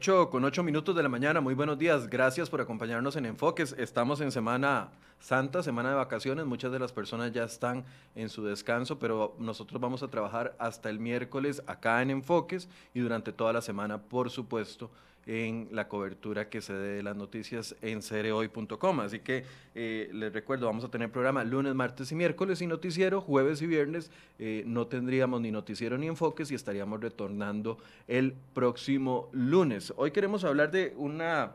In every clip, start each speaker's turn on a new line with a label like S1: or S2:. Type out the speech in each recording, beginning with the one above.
S1: 8 con 8 minutos de la mañana, muy buenos días, gracias por acompañarnos en Enfoques. Estamos en Semana Santa, semana de vacaciones, muchas de las personas ya están en su descanso, pero nosotros vamos a trabajar hasta el miércoles acá en Enfoques y durante toda la semana, por supuesto, en la cobertura que se dé de las noticias en cereoy.com. Así que eh, les recuerdo, vamos a tener programa lunes, martes y miércoles y noticiero, jueves y viernes. Eh, no tendríamos ni noticiero ni enfoques y estaríamos retornando el próximo lunes. Hoy queremos hablar de una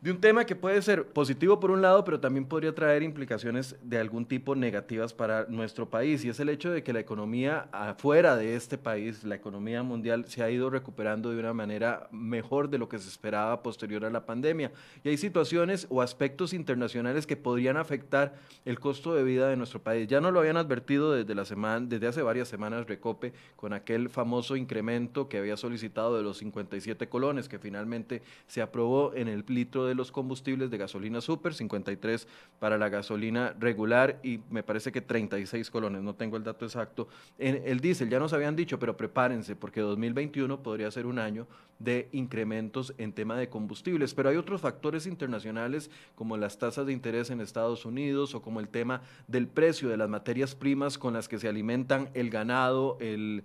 S1: de un tema que puede ser positivo por un lado, pero también podría traer implicaciones de algún tipo negativas para nuestro país, y es el hecho de que la economía afuera de este país, la economía mundial, se ha ido recuperando de una manera mejor de lo que se esperaba posterior a la pandemia. Y hay situaciones o aspectos internacionales que podrían afectar el costo de vida de nuestro país. Ya no lo habían advertido desde, la semana, desde hace varias semanas Recope con aquel famoso incremento que había solicitado de los 57 colones, que finalmente se aprobó en el litro de de los combustibles de gasolina super, 53 para la gasolina regular y me parece que 36 colones, no tengo el dato exacto. En el diésel ya nos habían dicho, pero prepárense porque 2021 podría ser un año de incrementos en tema de combustibles, pero hay otros factores internacionales como las tasas de interés en Estados Unidos o como el tema del precio de las materias primas con las que se alimentan el ganado, el,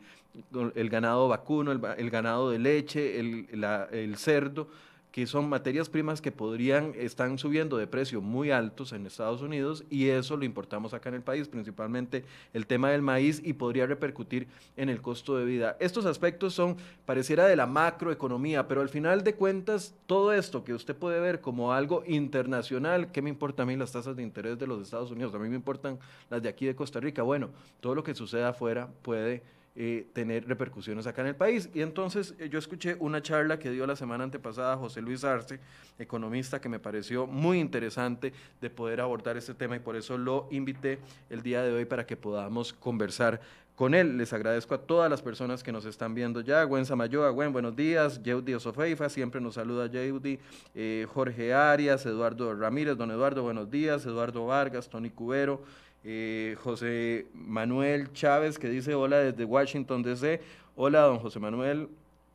S1: el ganado vacuno, el, ganado de leche, el, el cerdo que son materias primas que podrían, están subiendo de precio muy altos en Estados Unidos y eso lo importamos acá en el país, principalmente el tema del maíz y podría repercutir en el costo de vida. Estos aspectos son, pareciera de la macroeconomía, pero al final de cuentas, todo esto que usted puede ver como algo internacional, ¿qué me importa a mí las tasas de interés de los Estados Unidos? A mí me importan las de aquí de Costa Rica. Bueno, todo lo que suceda afuera puede eh, tener repercusiones acá en el país. Y entonces eh, yo escuché una charla que dio la semana antepasada José Luis Arce, economista, que me pareció muy interesante de poder abordar este tema y por eso lo invité el día de hoy para que podamos conversar con él. Les agradezco a todas las personas que nos están viendo ya. Gwen Samayoa, Gwen, buenos días. Yeudi Osofeifa, siempre nos saluda Yeudi. Eh, Jorge Arias, Eduardo Ramírez, don Eduardo, buenos días. Eduardo Vargas, Tony Cubero, eh, José Manuel Chávez, que dice hola desde Washington DC. Hola, don José Manuel,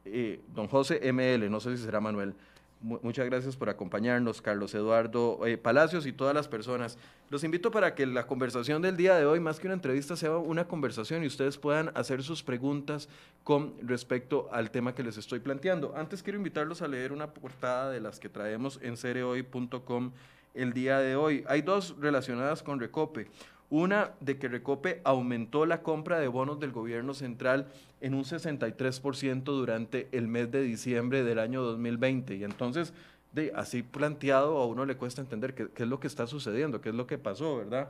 S1: eh, don José ML, no sé si será Manuel. muchas gracias por acompañarnos, Carlos Eduardo eh, Palacios y todas las personas. Los invito para que la conversación del día de hoy, más que una entrevista, sea una conversación y ustedes puedan hacer sus preguntas con respecto al tema que les estoy planteando. Antes quiero invitarlos a leer una portada de las que traemos en cereoy.com el día de hoy. Hay dos relacionadas con Recope. Una de que Recope aumentó la compra de bonos del gobierno central en un 63% durante el mes de diciembre del año 2020. Y entonces, de, así planteado, a uno le cuesta entender qué, es lo que está sucediendo, qué es lo que pasó, ¿verdad?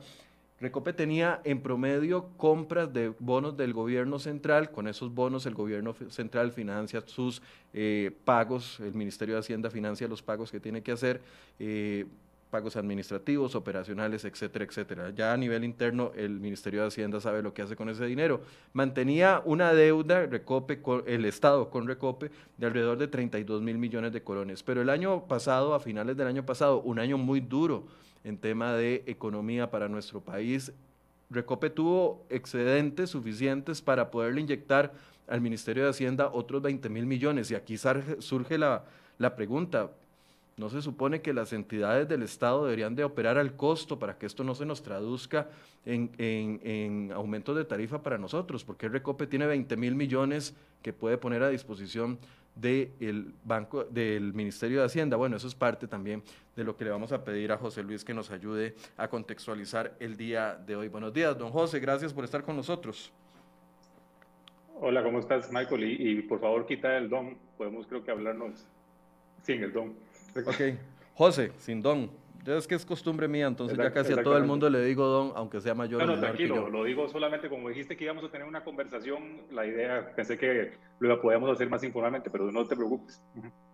S1: Recope tenía en promedio compras de bonos del gobierno central, con esos bonos el gobierno central financia sus eh, pagos, el Ministerio de Hacienda financia los pagos que tiene que hacer, eh, pagos administrativos, operacionales, etcétera, etcétera. Ya a nivel interno el Ministerio de Hacienda sabe lo que hace con ese dinero. Mantenía una deuda, Recope, el Estado con Recope, de alrededor de 32 mil millones de colones. Pero el año pasado, a finales del año pasado, un año muy duro en tema de economía para nuestro país, Recope tuvo excedentes suficientes para poderle inyectar al Ministerio de Hacienda otros 20 mil millones. Y aquí surge la, la pregunta, ¿No se supone que las entidades del Estado deberían de operar al costo para que esto no se nos traduzca en, en, aumentos de tarifa para nosotros? Porque el Recope tiene 20 mil millones que puede poner a disposición del banco del Ministerio de Hacienda. Bueno, eso es parte también de lo que le vamos a pedir a José Luis que nos ayude a contextualizar el día de hoy. Buenos días, don José, gracias por estar con nosotros.
S2: Hola, ¿cómo estás, Michael? Y, y por favor, quita el don. Podemos, creo que, hablarnos sin el don.
S1: Ok. José, sin don. Es que es costumbre mía, entonces ya casi a todo el mundo le digo don, aunque sea mayor.
S2: No, no, tranquilo, lo digo solamente como dijiste que íbamos a tener una conversación, la idea, pensé que lo podíamos hacer más informalmente, pero no te preocupes.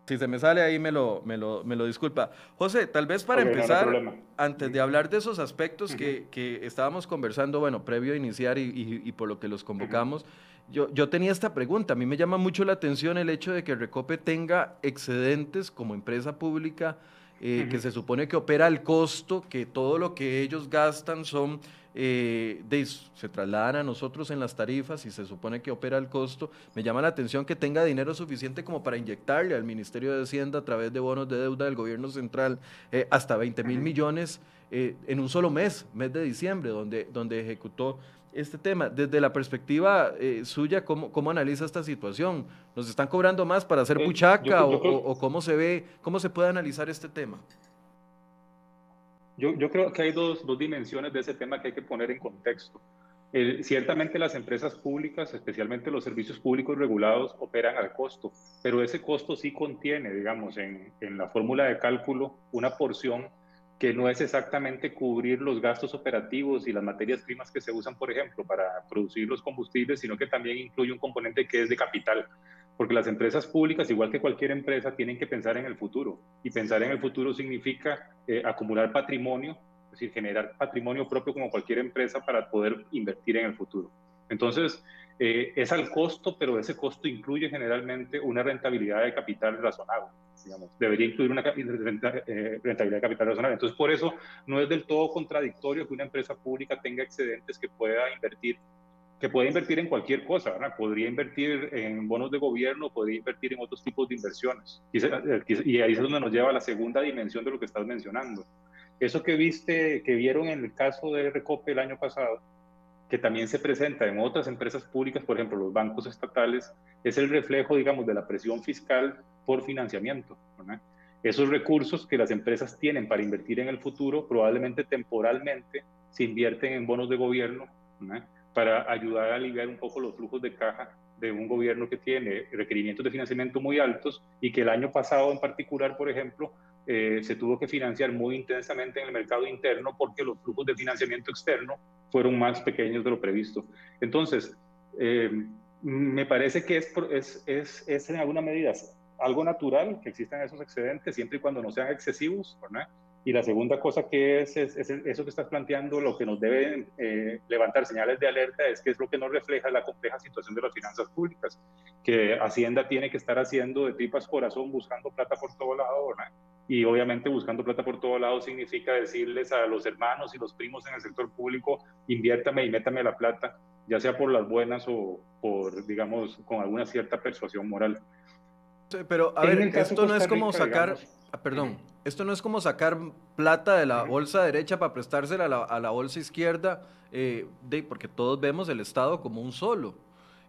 S1: Si se me sale ahí, me lo, me lo, me lo disculpa. José, tal vez para empezar, antes de hablar de esos aspectos que, que, estábamos conversando, bueno, previo a iniciar y, y, por lo que los convocamos, yo, yo tenía esta pregunta. A mí me llama mucho la atención el hecho de que Recope tenga excedentes como empresa pública, eh, que se supone que opera al costo, que todo lo que ellos gastan son eh, se trasladan a nosotros en las tarifas y se supone que opera el costo, me llama la atención que tenga dinero suficiente como para inyectarle al Ministerio de Hacienda a través de bonos de deuda del gobierno central eh, hasta 20 mil millones eh, en un solo mes, mes de diciembre, donde, donde ejecutó este tema. Desde la perspectiva suya, ¿cómo, ¿cómo, analiza esta situación? ¿Nos están cobrando más para hacer buchaca o, o, cómo se ve, cómo se puede analizar este tema?
S2: Yo, yo, creo que hay dos, dos, dimensiones de ese tema que hay que poner en contexto. ciertamente las empresas públicas, especialmente los servicios públicos regulados, operan al costo, pero ese costo sí contiene, digamos, en, en la fórmula de cálculo una porción que no es exactamente cubrir los gastos operativos y las materias primas que se usan, por ejemplo, para producir los combustibles, sino que también incluye un componente que es de capital porque las empresas públicas, igual que cualquier empresa, tienen que pensar en el futuro. Y pensar en el futuro significa eh, acumular patrimonio, es decir, generar patrimonio propio como cualquier empresa para poder invertir en el futuro. Entonces, eh, es al costo, pero ese costo incluye generalmente una rentabilidad de capital razonable. Digamos, debería incluir una eh, rentabilidad de capital razonable. Entonces, por eso no es del todo contradictorio que una empresa pública tenga excedentes que pueda invertir que puede invertir en cualquier cosa, ¿verdad? Podría invertir en bonos de gobierno, podría invertir en otros tipos de inversiones. Y, ahí es donde nos lleva a la segunda dimensión de lo que estás mencionando. Eso que viste, que vieron en el caso de Recope el año pasado, que también se presenta en otras empresas públicas, por ejemplo, los bancos estatales, es el reflejo, digamos, de la presión fiscal por financiamiento. ¿verdad? Esos recursos que las empresas tienen para invertir en el futuro, probablemente temporalmente se invierten en bonos de gobierno, ¿verdad? Para ayudar a aliviar un poco los flujos de caja de un gobierno que tiene requerimientos de financiamiento muy altos y que el año pasado en particular, por ejemplo, eh, se tuvo que financiar muy intensamente en el mercado interno porque los flujos de financiamiento externo fueron más pequeños de lo previsto. Entonces, eh, me parece que es, es, es, es, en alguna medida algo natural que existan esos excedentes siempre y cuando no sean excesivos, ¿verdad? Y la segunda cosa que es, es, eso que estás planteando, lo que nos debe eh, levantar señales de alerta es que es lo que nos refleja la compleja situación de las finanzas públicas, que Hacienda tiene que estar haciendo de tripas corazón buscando plata por todo lado, ¿verdad? Y obviamente buscando plata por todo lado significa decirles a los hermanos y los primos en el sector público, inviértame y métame la plata, ya sea por las buenas o por, digamos, con alguna cierta persuasión moral.
S1: pero, a ver, esto no es como sacar... Ah, perdón, esto no es como sacar plata de la bolsa derecha para prestársela a la, bolsa izquierda, eh, de, porque todos vemos el Estado como un solo.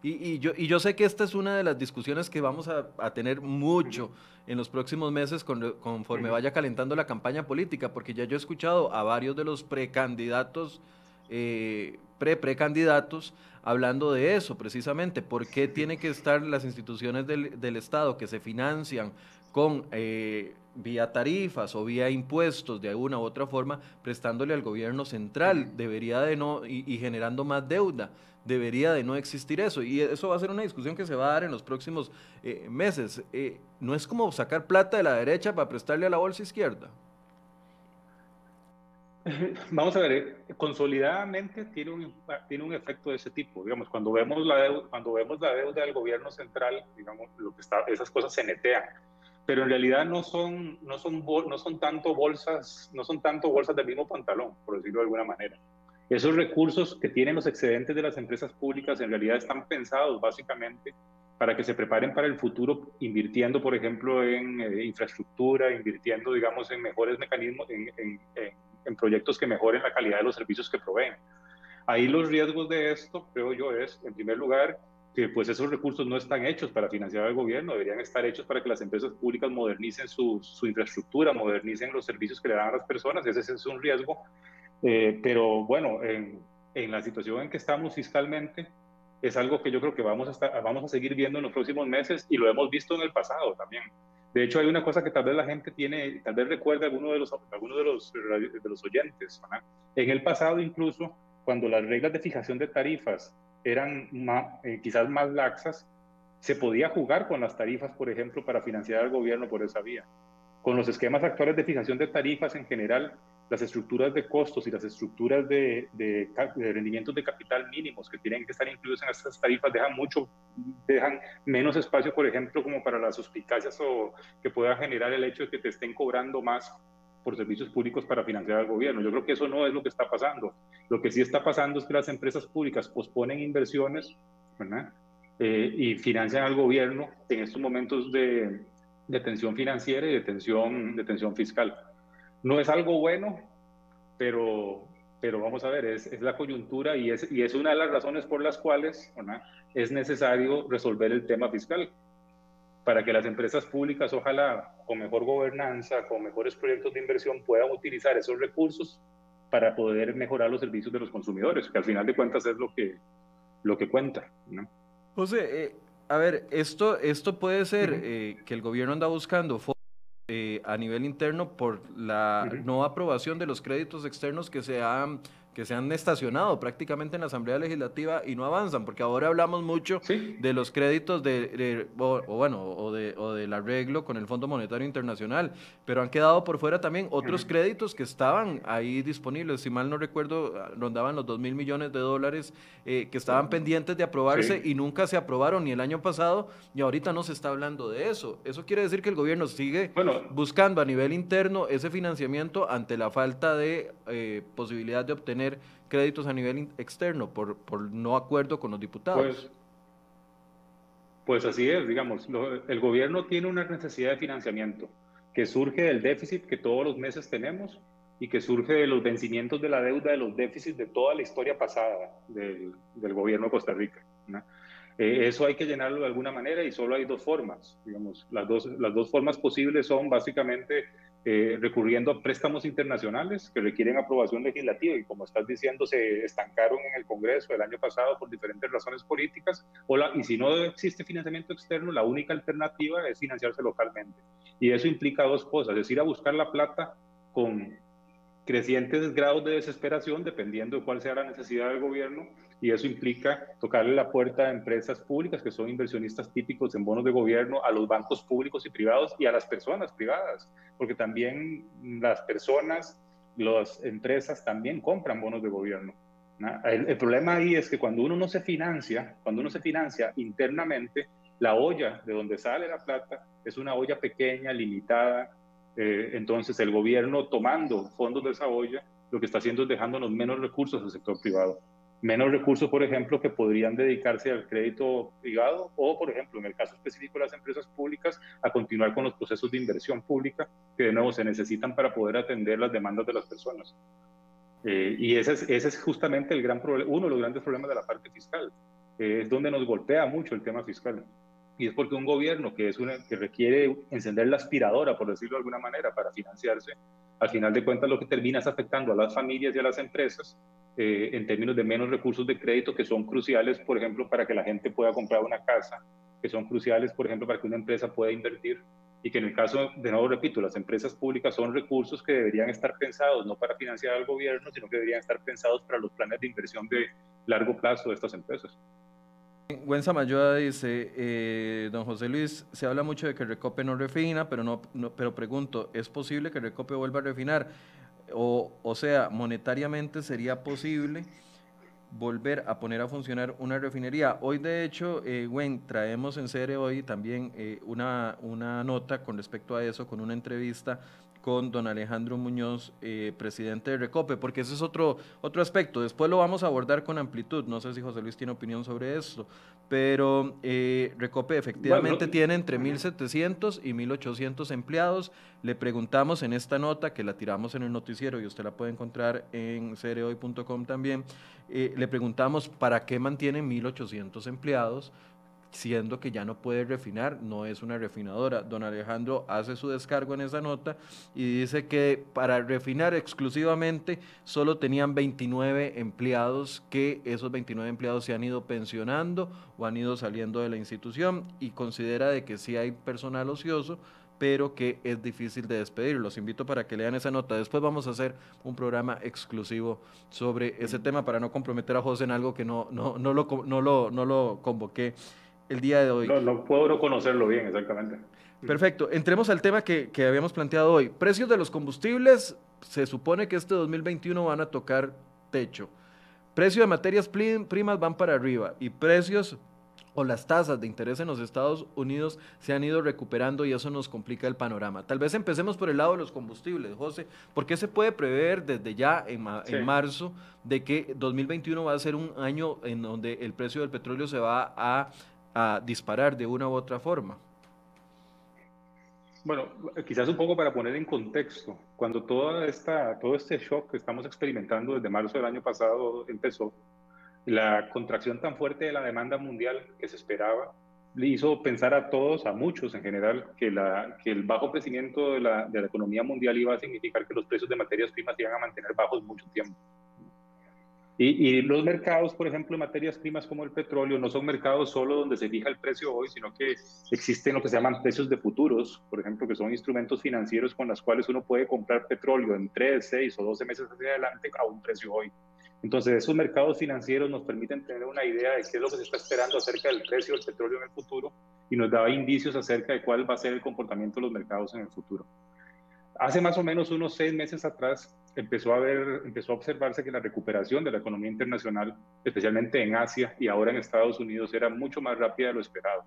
S1: Y, yo, y yo sé que esta es una de las discusiones que vamos a, tener mucho en los próximos meses conforme vaya calentando la campaña política, porque ya yo he escuchado a varios de los precandidatos, eh, pre-precandidatos, hablando de eso precisamente, por qué tienen que estar las instituciones del, del Estado que se financian con eh, vía tarifas o vía impuestos de alguna u otra forma, prestándole al gobierno central, debería de no, y, generando más deuda, debería de no existir eso. Y eso va a ser una discusión que se va a dar en los próximos eh, meses. Eh, no es como sacar plata de la derecha para prestarle a la bolsa izquierda.
S2: Vamos a ver, consolidadamente tiene un, tiene un efecto de ese tipo. Digamos, cuando vemos la deuda, cuando vemos la deuda del gobierno central, digamos, lo que está, esas cosas se netean pero en realidad no son, no son, no son tanto bolsas, no son tanto bolsas del mismo pantalón, por decirlo de alguna manera. Esos recursos que tienen los excedentes de las empresas públicas en realidad están pensados básicamente para que se preparen para el futuro, invirtiendo, por ejemplo, en eh, infraestructura, invirtiendo, digamos, en mejores mecanismos, en, en, en, proyectos que mejoren la calidad de los servicios que proveen. Ahí los riesgos de esto, creo yo, es, en primer lugar, que pues esos recursos no están hechos para financiar al gobierno, deberían estar hechos para que las empresas públicas modernicen su, su infraestructura, modernicen los servicios que le dan a las personas, ese, es un riesgo. Eh, pero bueno, en, en, la situación en que estamos fiscalmente, es algo que yo creo que vamos a, estar, vamos a seguir viendo en los próximos meses y lo hemos visto en el pasado también. De hecho, hay una cosa que tal vez la gente tiene, tal vez recuerda alguno de los, alguno de los, de los oyentes. En el pasado incluso, cuando las reglas de fijación de tarifas eran eh, quizás más laxas, se podía jugar con las tarifas, por ejemplo, para financiar al gobierno por esa vía. Con los esquemas actuales de fijación de tarifas en general, las estructuras de costos y las estructuras de, de, rendimientos de capital mínimos que tienen que estar incluidos en estas tarifas dejan mucho, dejan menos espacio, por ejemplo, como para las suspicacias o que pueda generar el hecho de que te estén cobrando más por servicios públicos para financiar al gobierno. Yo creo que eso no es lo que está pasando. Lo que sí está pasando es que las empresas públicas posponen inversiones eh, y financian al gobierno en estos momentos de, de tensión financiera y de tensión, de tensión fiscal. No es algo bueno, pero, pero vamos a ver, es, es la coyuntura y es, y es una de las razones por las cuales es necesario resolver el tema fiscal para que las empresas públicas, ojalá con mejor gobernanza, con mejores proyectos de inversión, puedan utilizar esos recursos para poder mejorar los servicios de los consumidores, que al final de cuentas es lo que, lo que cuenta. ¿no?
S1: José, eh, a ver, esto, esto puede ser eh, que el gobierno anda buscando eh, a nivel interno por la no aprobación de los créditos externos que se han que se han estacionado prácticamente en la Asamblea Legislativa y no avanzan, porque ahora hablamos mucho de los créditos de, o, bueno, o, de, o del arreglo con el Fondo Monetario Internacional, pero han quedado por fuera también otros créditos que estaban ahí disponibles, si mal no recuerdo, rondaban los 2 mil millones de dólares eh, que estaban pendientes de aprobarse y nunca se aprobaron ni el año pasado y ahorita no se está hablando de eso. Eso quiere decir que el gobierno sigue buscando a nivel interno ese financiamiento ante la falta de eh, posibilidad de obtener créditos a nivel externo por, por no acuerdo con los diputados.
S2: Pues, pues así es, digamos, el gobierno tiene una necesidad de financiamiento que surge del déficit que todos los meses tenemos y que surge de los vencimientos de la deuda de los déficits de toda la historia pasada del, del gobierno de Costa Rica. Eh, eso hay que llenarlo de alguna manera y solo hay dos formas. Digamos, las dos, las dos formas posibles son básicamente eh, recurriendo a préstamos internacionales que requieren aprobación legislativa y como estás diciendo se estancaron en el Congreso el año pasado por diferentes razones políticas o y si no existe financiamiento externo la única alternativa es financiarse localmente. Y eso implica dos cosas, es ir a buscar la plata con crecientes grados de desesperación dependiendo de cuál sea la necesidad del gobierno y eso implica tocarle la puerta a empresas públicas que son inversionistas típicos en bonos de gobierno, a los bancos públicos y privados y a las personas privadas, porque también las personas, las empresas también compran bonos de gobierno. El, problema ahí es que cuando uno no se financia, cuando uno se financia internamente, la olla de donde sale la plata es una olla pequeña, limitada, eh, entonces el gobierno tomando fondos de esa olla, lo que está haciendo es dejándonos menos recursos al sector privado menos recursos, por ejemplo, que podrían dedicarse al crédito privado o, por ejemplo, en el caso específico de las empresas públicas, a continuar con los procesos de inversión pública que de nuevo se necesitan para poder atender las demandas de las personas. Eh, y ese es, justamente el gran uno de los grandes problemas de la parte fiscal. Es donde nos golpea mucho el tema fiscal. Y es porque un gobierno que, es una, que requiere encender la aspiradora, por decirlo de alguna manera, para financiarse, al final de cuentas lo que termina es afectando a las familias y a las empresas eh, en términos de menos recursos de crédito que son cruciales, por ejemplo, para que la gente pueda comprar una casa, que son cruciales, por ejemplo, para que una empresa pueda invertir y que en el caso, de nuevo repito, las empresas públicas son recursos que deberían estar pensados no para financiar al gobierno, sino que deberían estar pensados para los planes de inversión de largo plazo de estas empresas.
S1: Gwen Samayoa dice, eh, don José Luis, se habla mucho de que Recope no refina, pero, no, pero pregunto, ¿es posible que Recope vuelva a refinar? O, o sea, monetariamente sería posible volver a poner a funcionar una refinería. Hoy, de hecho, eh, Gwen, traemos en serie hoy también eh, una, una nota con respecto a eso, con una entrevista con don Alejandro Muñoz, eh, presidente de Recope, porque ese es otro, otro aspecto. Después lo vamos a abordar con amplitud. No sé si José Luis tiene opinión sobre esto, pero eh, Recope efectivamente tiene entre 1.700 y 1.800 empleados. Le preguntamos en esta nota, que la tiramos en el noticiero y usted la puede encontrar en cereoy.com también, eh, le preguntamos para qué mantienen 1.800 empleados siendo que ya no puede refinar, no es una refinadora. Don Alejandro hace su descargo en esa nota y dice que para refinar exclusivamente solo tenían 29 empleados, que esos 29 empleados se han ido pensionando o han ido saliendo de la institución y considera de que sí hay personal ocioso, pero que es difícil de despedir. Los invito para que lean esa nota. Después vamos a hacer un programa exclusivo sobre ese tema para no comprometer a José en algo que no, no, no, lo, no, lo, no lo convoqué el día de hoy.
S2: No, no puedo no conocerlo bien, exactamente.
S1: Perfecto. Entremos al tema que, que, habíamos planteado hoy. Precios de los combustibles, se supone que este 2021 van a tocar techo. Precios de materias primas van para arriba y precios o las tasas de interés en los Estados Unidos se han ido recuperando y eso nos complica el panorama. Tal vez empecemos por el lado de los combustibles, José. ¿Por qué se puede prever desde ya en, marzo de que 2021 va a ser un año en donde el precio del petróleo se va a, a disparar de una u otra forma?
S2: Bueno, quizás un poco para poner en contexto, cuando toda esta, todo este shock que estamos experimentando desde marzo del año pasado empezó, la contracción tan fuerte de la demanda mundial que se esperaba le hizo pensar a todos, a muchos en general, que, la, que el bajo crecimiento de la, de la economía mundial iba a significar que los precios de materias primas iban a mantener bajos mucho tiempo. Y, los mercados, por ejemplo, de materias primas como el petróleo, no son mercados solo donde se fija el precio hoy, sino que existen lo que se llaman precios de futuros, por ejemplo, que son instrumentos financieros con los cuales uno puede comprar petróleo en 3, 6 o 12 meses hacia adelante a un precio hoy. Entonces, esos mercados financieros nos permiten tener una idea de qué es lo que se está esperando acerca del precio del petróleo en el futuro y nos daba indicios acerca de cuál va a ser el comportamiento de los mercados en el futuro. Hace más o menos unos seis meses atrás empezó a, ver, empezó a observarse que la recuperación de la economía internacional, especialmente en Asia y ahora en Estados Unidos, era mucho más rápida de lo esperado.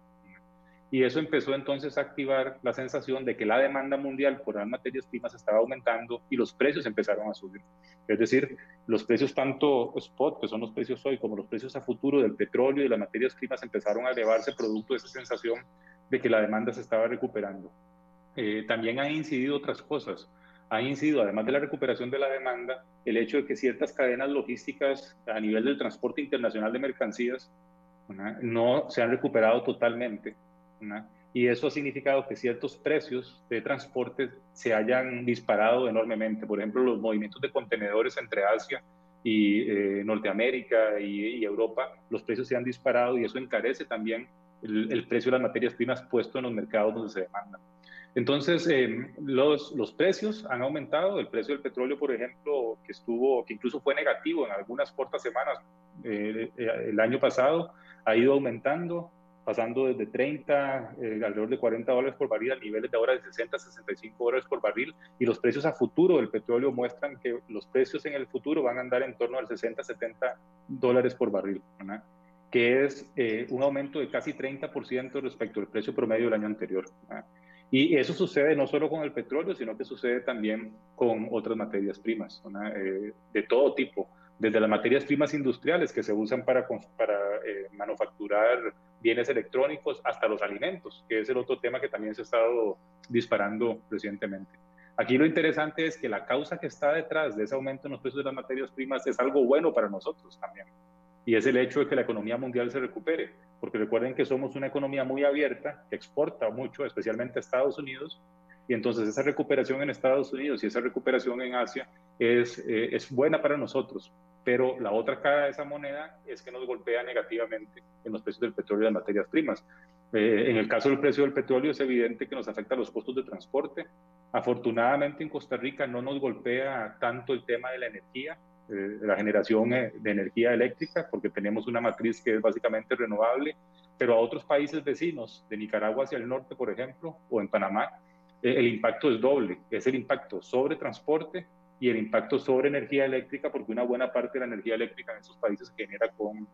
S2: Y eso empezó entonces a activar la sensación de que la demanda mundial por las materias primas estaba aumentando y los precios empezaron a subir. Es decir, los precios tanto spot, que son los precios hoy, como los precios a futuro del petróleo y de las materias primas empezaron a elevarse producto de esa sensación de que la demanda se estaba recuperando. Eh, también han incidido otras cosas. Ha incidido, además de la recuperación de la demanda, el hecho de que ciertas cadenas logísticas a nivel del transporte internacional de mercancías no se han recuperado totalmente. Y eso ha significado que ciertos precios de transporte se hayan disparado enormemente. Por ejemplo, los movimientos de contenedores entre Asia y eh, Norteamérica y, Europa, los precios se han disparado y eso encarece también el, el precio de las materias primas puesto en los mercados donde se demandan. Entonces, eh, los, los, precios han aumentado. El precio del petróleo, por ejemplo, que estuvo, que incluso fue negativo en algunas cortas semanas eh, eh, el año pasado, ha ido aumentando, pasando desde 30, alrededor de 40 dólares por barril a niveles de ahora de 60, 65 dólares por barril. Y los precios a futuro del petróleo muestran que los precios en el futuro van a andar en torno al 60, 70 dólares por barril, que es un aumento de casi 30% respecto al precio promedio del año anterior. Y eso sucede no solo con el petróleo, sino que sucede también con otras materias primas, eh, de todo tipo, desde las materias primas industriales que se usan para, para eh, manufacturar bienes electrónicos hasta los alimentos, que es el otro tema que también se ha estado disparando recientemente. Aquí lo interesante es que la causa que está detrás de ese aumento en los precios de las materias primas es algo bueno para nosotros también y es el hecho de que la economía mundial se recupere, porque recuerden que somos una economía muy abierta, que exporta mucho, especialmente a Estados Unidos, y entonces esa recuperación en Estados Unidos y esa recuperación en Asia es, eh, es buena para nosotros, pero la otra cara de esa moneda es que nos golpea negativamente en los precios del petróleo y las materias primas. Eh, en el caso del precio del petróleo es evidente que nos afecta los costos de transporte. Afortunadamente en Costa Rica no nos golpea tanto el tema de la energía, eh, la generación eh, de energía eléctrica, porque tenemos una matriz que es básicamente renovable, pero a otros países vecinos, de Nicaragua hacia el norte, por ejemplo, o en Panamá, eh, el impacto es doble. Es el impacto sobre transporte y el impacto sobre energía eléctrica, porque una buena parte de la energía eléctrica en esos países se genera con,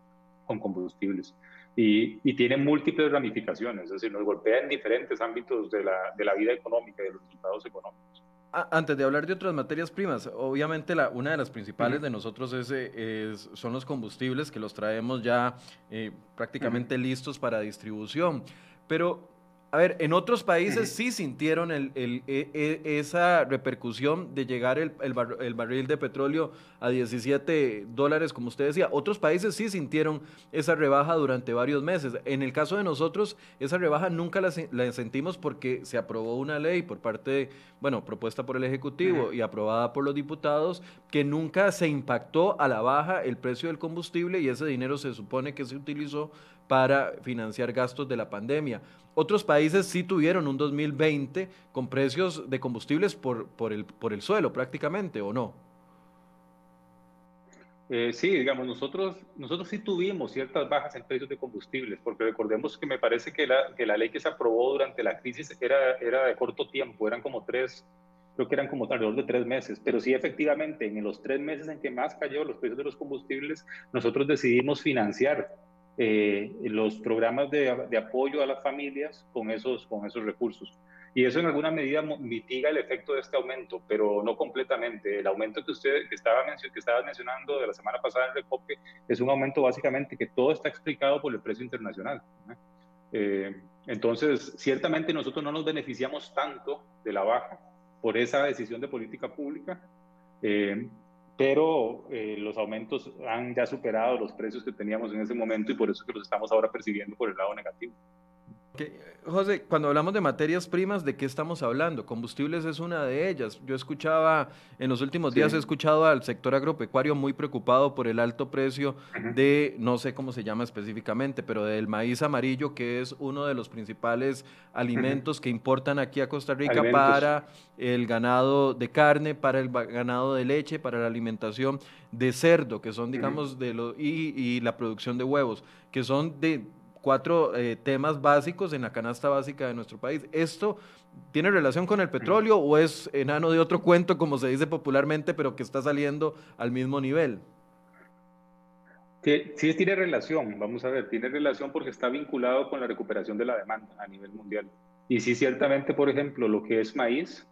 S2: con combustibles. Y, y, tiene múltiples ramificaciones, es decir, nos golpea en diferentes ámbitos de la, de la vida económica y de los resultados económicos
S1: antes de hablar de otras materias primas, obviamente la, una de las principales de nosotros eh, es, son los combustibles que los traemos ya eh, prácticamente listos para distribución. Pero a ver, en otros países sí sintieron el, el, e, e, esa repercusión de llegar el, el, barril de petróleo a 17 dólares, como usted decía. Otros países sí sintieron esa rebaja durante varios meses. En el caso de nosotros, esa rebaja nunca la, la sentimos porque se aprobó una ley por parte, bueno, propuesta por el Ejecutivo y aprobada por los diputados, que nunca se impactó a la baja el precio del combustible y ese dinero se supone que se utilizó para financiar gastos de la pandemia. Otros países sí tuvieron un 2020 con precios de combustibles por, por, el, por el suelo prácticamente, ¿o no?
S2: Eh, sí, digamos, nosotros, nosotros sí tuvimos ciertas bajas en precios de combustibles, porque recordemos que me parece que la, que la ley que se aprobó durante la crisis era, era de corto tiempo, eran como tres, creo que eran como alrededor de tres meses, pero sí efectivamente en los tres meses en que más cayó los precios de los combustibles, nosotros decidimos financiar eh, los programas de, de, apoyo a las familias con esos, con esos recursos. Y eso en alguna medida mitiga el efecto de este aumento, pero no completamente. El aumento que usted que estaba, que estaba mencionando de la semana pasada en Recope es un aumento básicamente que todo está explicado por el precio internacional. Eh, entonces, ciertamente nosotros no nos beneficiamos tanto de la baja por esa decisión de política pública, eh, pero eh, los aumentos han ya superado los precios que teníamos en ese momento y por eso que los estamos ahora percibiendo por el lado negativo.
S1: José, cuando hablamos de materias primas, ¿de qué estamos hablando? Combustibles es una de ellas. Yo escuchaba, en los últimos días he escuchado al sector agropecuario muy preocupado por el alto precio de, no sé cómo se llama específicamente, pero del maíz amarillo, que es uno de los principales alimentos que importan aquí a Costa Rica para el ganado de carne, para el ganado de leche, para la alimentación de cerdo, que son, digamos, de lo, y, y la producción de huevos, que son de cuatro eh, temas básicos en la canasta básica de nuestro país. ¿Esto tiene relación con el petróleo o es enano de otro cuento, como se dice popularmente, pero que está saliendo al mismo nivel?
S2: Sí, sí tiene relación, vamos a ver, tiene relación porque está vinculado con la recuperación de la demanda a nivel mundial. Y sí, ciertamente, por ejemplo, lo que es maíz,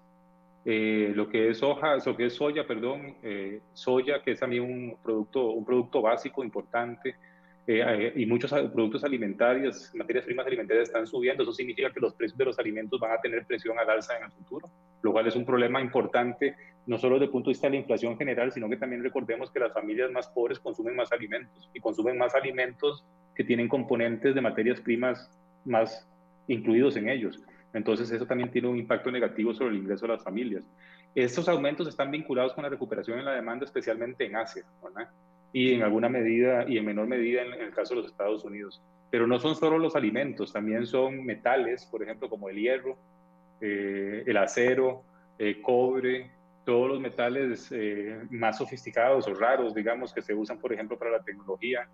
S2: eh, lo que es hoja, lo que es soya, perdón, eh, soya, que es también un producto, un producto básico importante, eh, eh, y muchos productos alimentarios, materias primas alimentarias están subiendo. Eso significa que los precios de los alimentos van a tener presión al alza en el futuro, lo cual es un problema importante, no solo desde el punto de vista de la inflación general, sino que también recordemos que las familias más pobres consumen más alimentos y consumen más alimentos que tienen componentes de materias primas más incluidos en ellos. Entonces eso también tiene un impacto negativo sobre el ingreso de las familias. Estos aumentos están vinculados con la recuperación en la demanda, especialmente en Asia. ¿verdad? Y en alguna medida y en menor medida en, el caso de los Estados Unidos. Pero no son solo los alimentos, también son metales, por ejemplo, como el hierro, eh, el acero, el cobre, todos los metales eh, más sofisticados o raros, digamos, que se usan, por ejemplo, para la tecnología,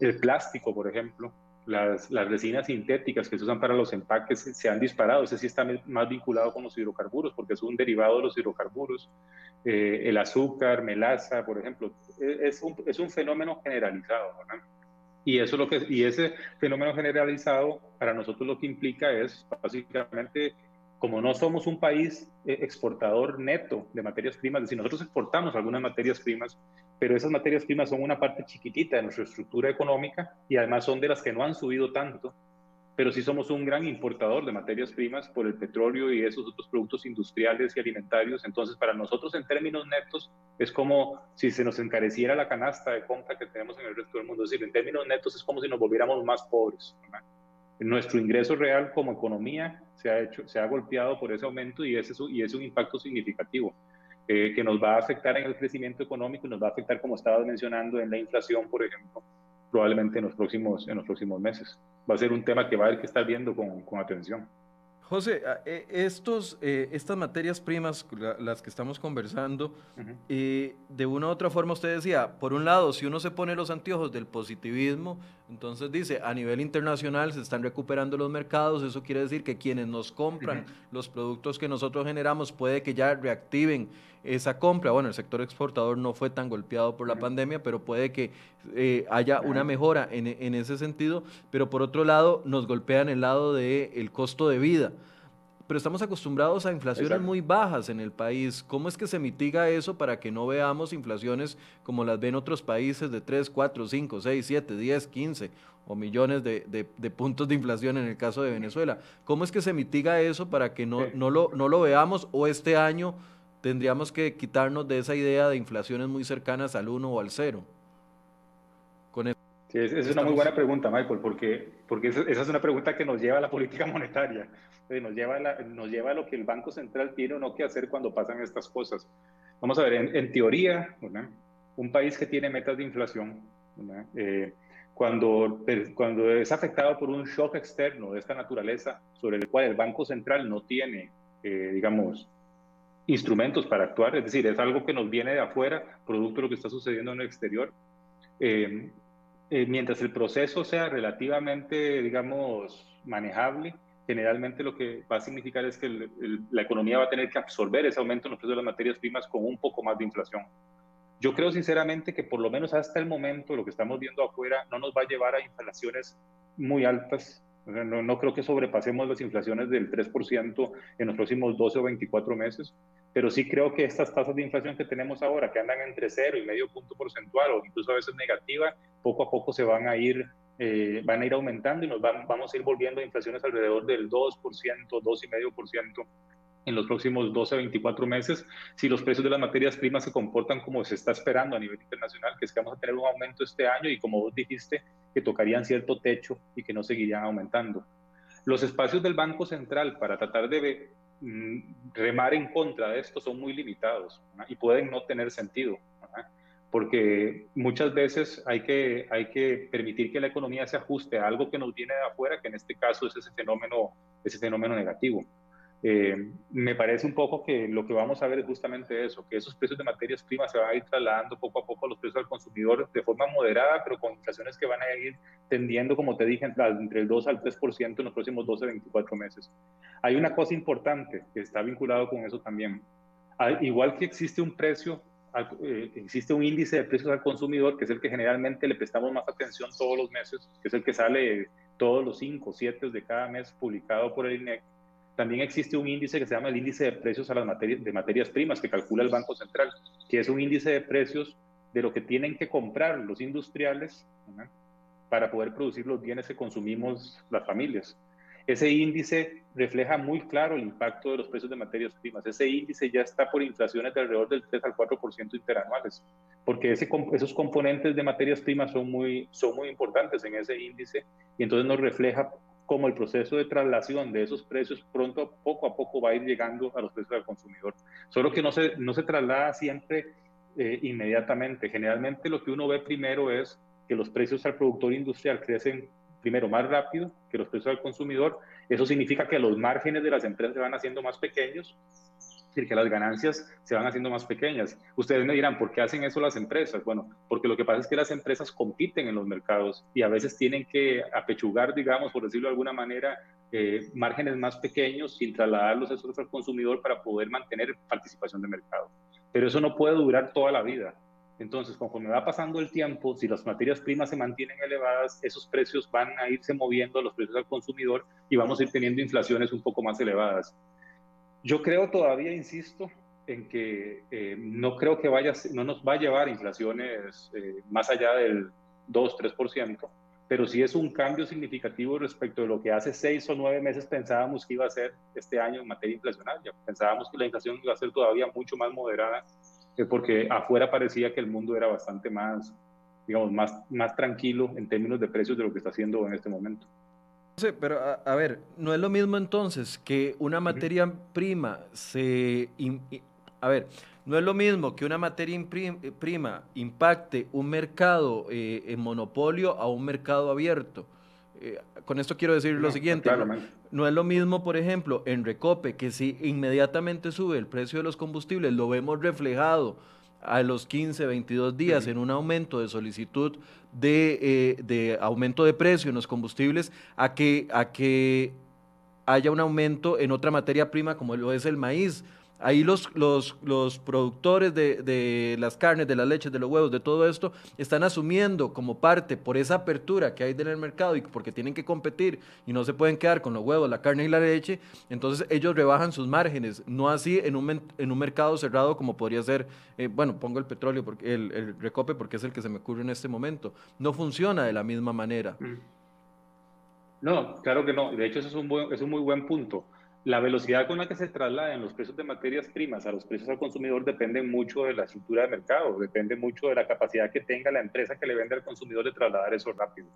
S2: el plástico, por ejemplo, las, resinas sintéticas que se usan para los empaques se han disparado. Ese sí está más vinculado con los hidrocarburos, porque es un derivado de los hidrocarburos. Eh, el azúcar, melaza, por ejemplo, e, es un, es un fenómeno generalizado. Y, eso lo que, y ese fenómeno generalizado para nosotros lo que implica es básicamente, como no somos un país eh, exportador neto de materias primas, es decir, nosotros exportamos algunas materias primas, pero esas materias primas son una parte chiquitita de nuestra estructura económica y además son de las que no han subido tanto pero sí somos un gran importador de materias primas por el petróleo y esos otros productos industriales y alimentarios. Entonces, para nosotros en términos netos es como si se nos encareciera la canasta de compra que tenemos en el resto del mundo. Es decir, en términos netos es como si nos volviéramos más pobres. Nuestro ingreso real como economía se ha, hecho, se ha golpeado por ese aumento y es un impacto significativo. Eh, que nos va a afectar en el crecimiento económico y nos va a afectar, como estabas mencionando, en la inflación, por ejemplo, probablemente en los próximos, en los próximos meses. Va a ser un tema que va a haber que estar viendo con, con atención.
S1: José, eh, estos, eh, estas materias primas, las que estamos conversando, eh, de una u otra forma usted decía, por un lado, si uno se pone los anteojos del positivismo, entonces dice, a nivel internacional se están recuperando los mercados, eso quiere decir que quienes nos compran los productos que nosotros generamos puede que ya reactiven esa compra. Bueno, el sector exportador no fue tan golpeado por la pandemia, pero puede que haya una mejora en, en, ese sentido, pero por otro lado nos golpean el lado del el costo de vida pero estamos acostumbrados a inflaciones muy bajas en el país. ¿Cómo es que se mitiga eso para que no veamos inflaciones como las ven otros países de 3, 4, 5, 6, 7, 10, 15 o millones de, de, puntos de inflación en el caso de Venezuela? ¿Cómo es que se mitiga eso para que no, no, lo, no lo veamos o este año tendríamos que quitarnos de esa idea de inflaciones muy cercanas al 1 o al 0?
S2: Con sí, es, una muy buena pregunta, Michael, porque, porque esa es una pregunta que nos lleva a la política monetaria nos lleva, a nos lleva a lo que el Banco Central tiene o no que hacer cuando pasan estas cosas. Vamos a ver, en, teoría, un país que tiene metas de inflación, eh, cuando, cuando es afectado por un shock externo de esta naturaleza, sobre el cual el Banco Central no tiene, eh, digamos, instrumentos para actuar, es decir, es algo que nos viene de afuera, producto de lo que está sucediendo en el exterior. Eh, mientras el proceso sea relativamente, digamos, manejable, generalmente lo que va a significar es que la economía va a tener que absorber ese aumento en los precios de las materias primas con un poco más de inflación. Yo creo sinceramente que por lo menos hasta el momento lo que estamos viendo afuera no nos va a llevar a inflaciones muy altas. No, no creo que sobrepasemos las inflaciones del 3% en los próximos 12 o 24 meses, pero sí creo que estas tasas de inflación que tenemos ahora, que andan entre 0 y medio punto porcentual o incluso a veces negativa, poco a poco se van a ir eh, van a ir aumentando y nos vamos a ir volviendo a inflaciones alrededor del 2%, 2,5% en los próximos 12 a 24 meses, si los precios de las materias primas se comportan como se está esperando a nivel internacional, que es que vamos a tener un aumento este año y como vos dijiste, que tocarían cierto techo y que no seguirían aumentando. Los espacios del Banco Central para tratar de mm, remar en contra de esto son muy limitados y pueden no tener sentido porque muchas veces hay que, hay que permitir que la economía se ajuste a algo que nos viene de afuera, que en este caso es ese fenómeno, ese fenómeno negativo. Eh, me parece un poco que lo que vamos a ver es justamente eso, que esos precios de materias primas se van a ir trasladando poco a poco a los precios al consumidor de forma moderada, pero con inflaciones que van a ir tendiendo, como te dije, entre el 2 al 3% en los próximos 12 24 meses. Hay una cosa importante que está vinculado con eso también. Igual que existe un precio eh, existe un índice de precios al consumidor, que es el que generalmente le prestamos más atención todos los meses, que es el que sale todos los 5 o 7 de cada mes publicado por el INEC. También existe un índice que se llama el índice de precios a las materias, de materias primas, que calcula el Banco Central, que es un índice de precios de lo que tienen que comprar los industriales para poder producir los bienes que consumimos las familias. Ese índice refleja muy claro el impacto de los precios de materias primas. Ese índice ya está por inflaciones de alrededor del 3 al 4% interanuales, porque ese, esos componentes de materias primas son muy, son muy importantes en ese índice y entonces nos refleja cómo el proceso de traslación de esos precios pronto, poco a poco va a ir llegando a los precios del consumidor. Solo que no se, no se traslada siempre eh, inmediatamente. Generalmente lo que uno ve primero es que los precios al productor industrial crecen primero más rápido que los precios al consumidor. Eso significa que los márgenes de las empresas se van haciendo más pequeños, decir, que las ganancias se van haciendo más pequeñas. Ustedes me dirán, ¿por qué hacen eso las empresas? Bueno, porque lo que pasa es que las empresas compiten en los mercados y a veces tienen que apechugar, digamos, por decirlo de alguna manera, eh, márgenes más pequeños sin trasladarlos esos al consumidor para poder mantener participación de mercado. Pero eso no puede durar toda la vida. Entonces, conforme va pasando el tiempo, si las materias primas se mantienen elevadas, esos precios van a irse moviendo a los precios al consumidor y vamos a ir teniendo inflaciones un poco más elevadas. Yo creo todavía, insisto, en que eh, no creo que vaya, no nos va a llevar inflaciones eh, más allá del 2-3%, pero sí es un cambio significativo respecto de lo que hace seis o nueve meses pensábamos que iba a ser este año en materia inflacionaria. Pensábamos que la inflación iba a ser todavía mucho más moderada porque afuera parecía que el mundo era bastante más, digamos, más, más tranquilo en términos de precios de lo que está haciendo en este momento.
S1: Sí, pero a, ver, no es lo mismo entonces que una materia prima se... a ver, no es lo mismo que una materia prima impacte un mercado eh, en monopolio a un mercado abierto. Eh, con esto quiero decir lo siguiente. No, es lo mismo, por ejemplo, en Recope, que si inmediatamente sube el precio de los combustibles, lo vemos reflejado a los 15, 22 días en un aumento de solicitud de, eh, de, aumento de precio en los combustibles, a que, a que haya un aumento en otra materia prima como lo es el maíz Ahí los, los, los productores de, de, las carnes, de las leches, de los huevos, de todo esto, están asumiendo como parte por esa apertura que hay en el mercado y porque tienen que competir y no se pueden quedar con los huevos, la carne y la leche, entonces ellos rebajan sus márgenes, no así en un, en un mercado cerrado como podría ser, eh, bueno, pongo el petróleo, porque el, recope porque es el que se me ocurre en este momento. No funciona de la misma manera. Mm.
S2: No, claro que no. De hecho, eso es un, buen, es un muy buen punto. La velocidad con la que se trasladan los precios de materias primas a los precios al consumidor depende mucho de la estructura de mercado, depende mucho de la capacidad que tenga la empresa que le vende al consumidor de trasladar eso rápido.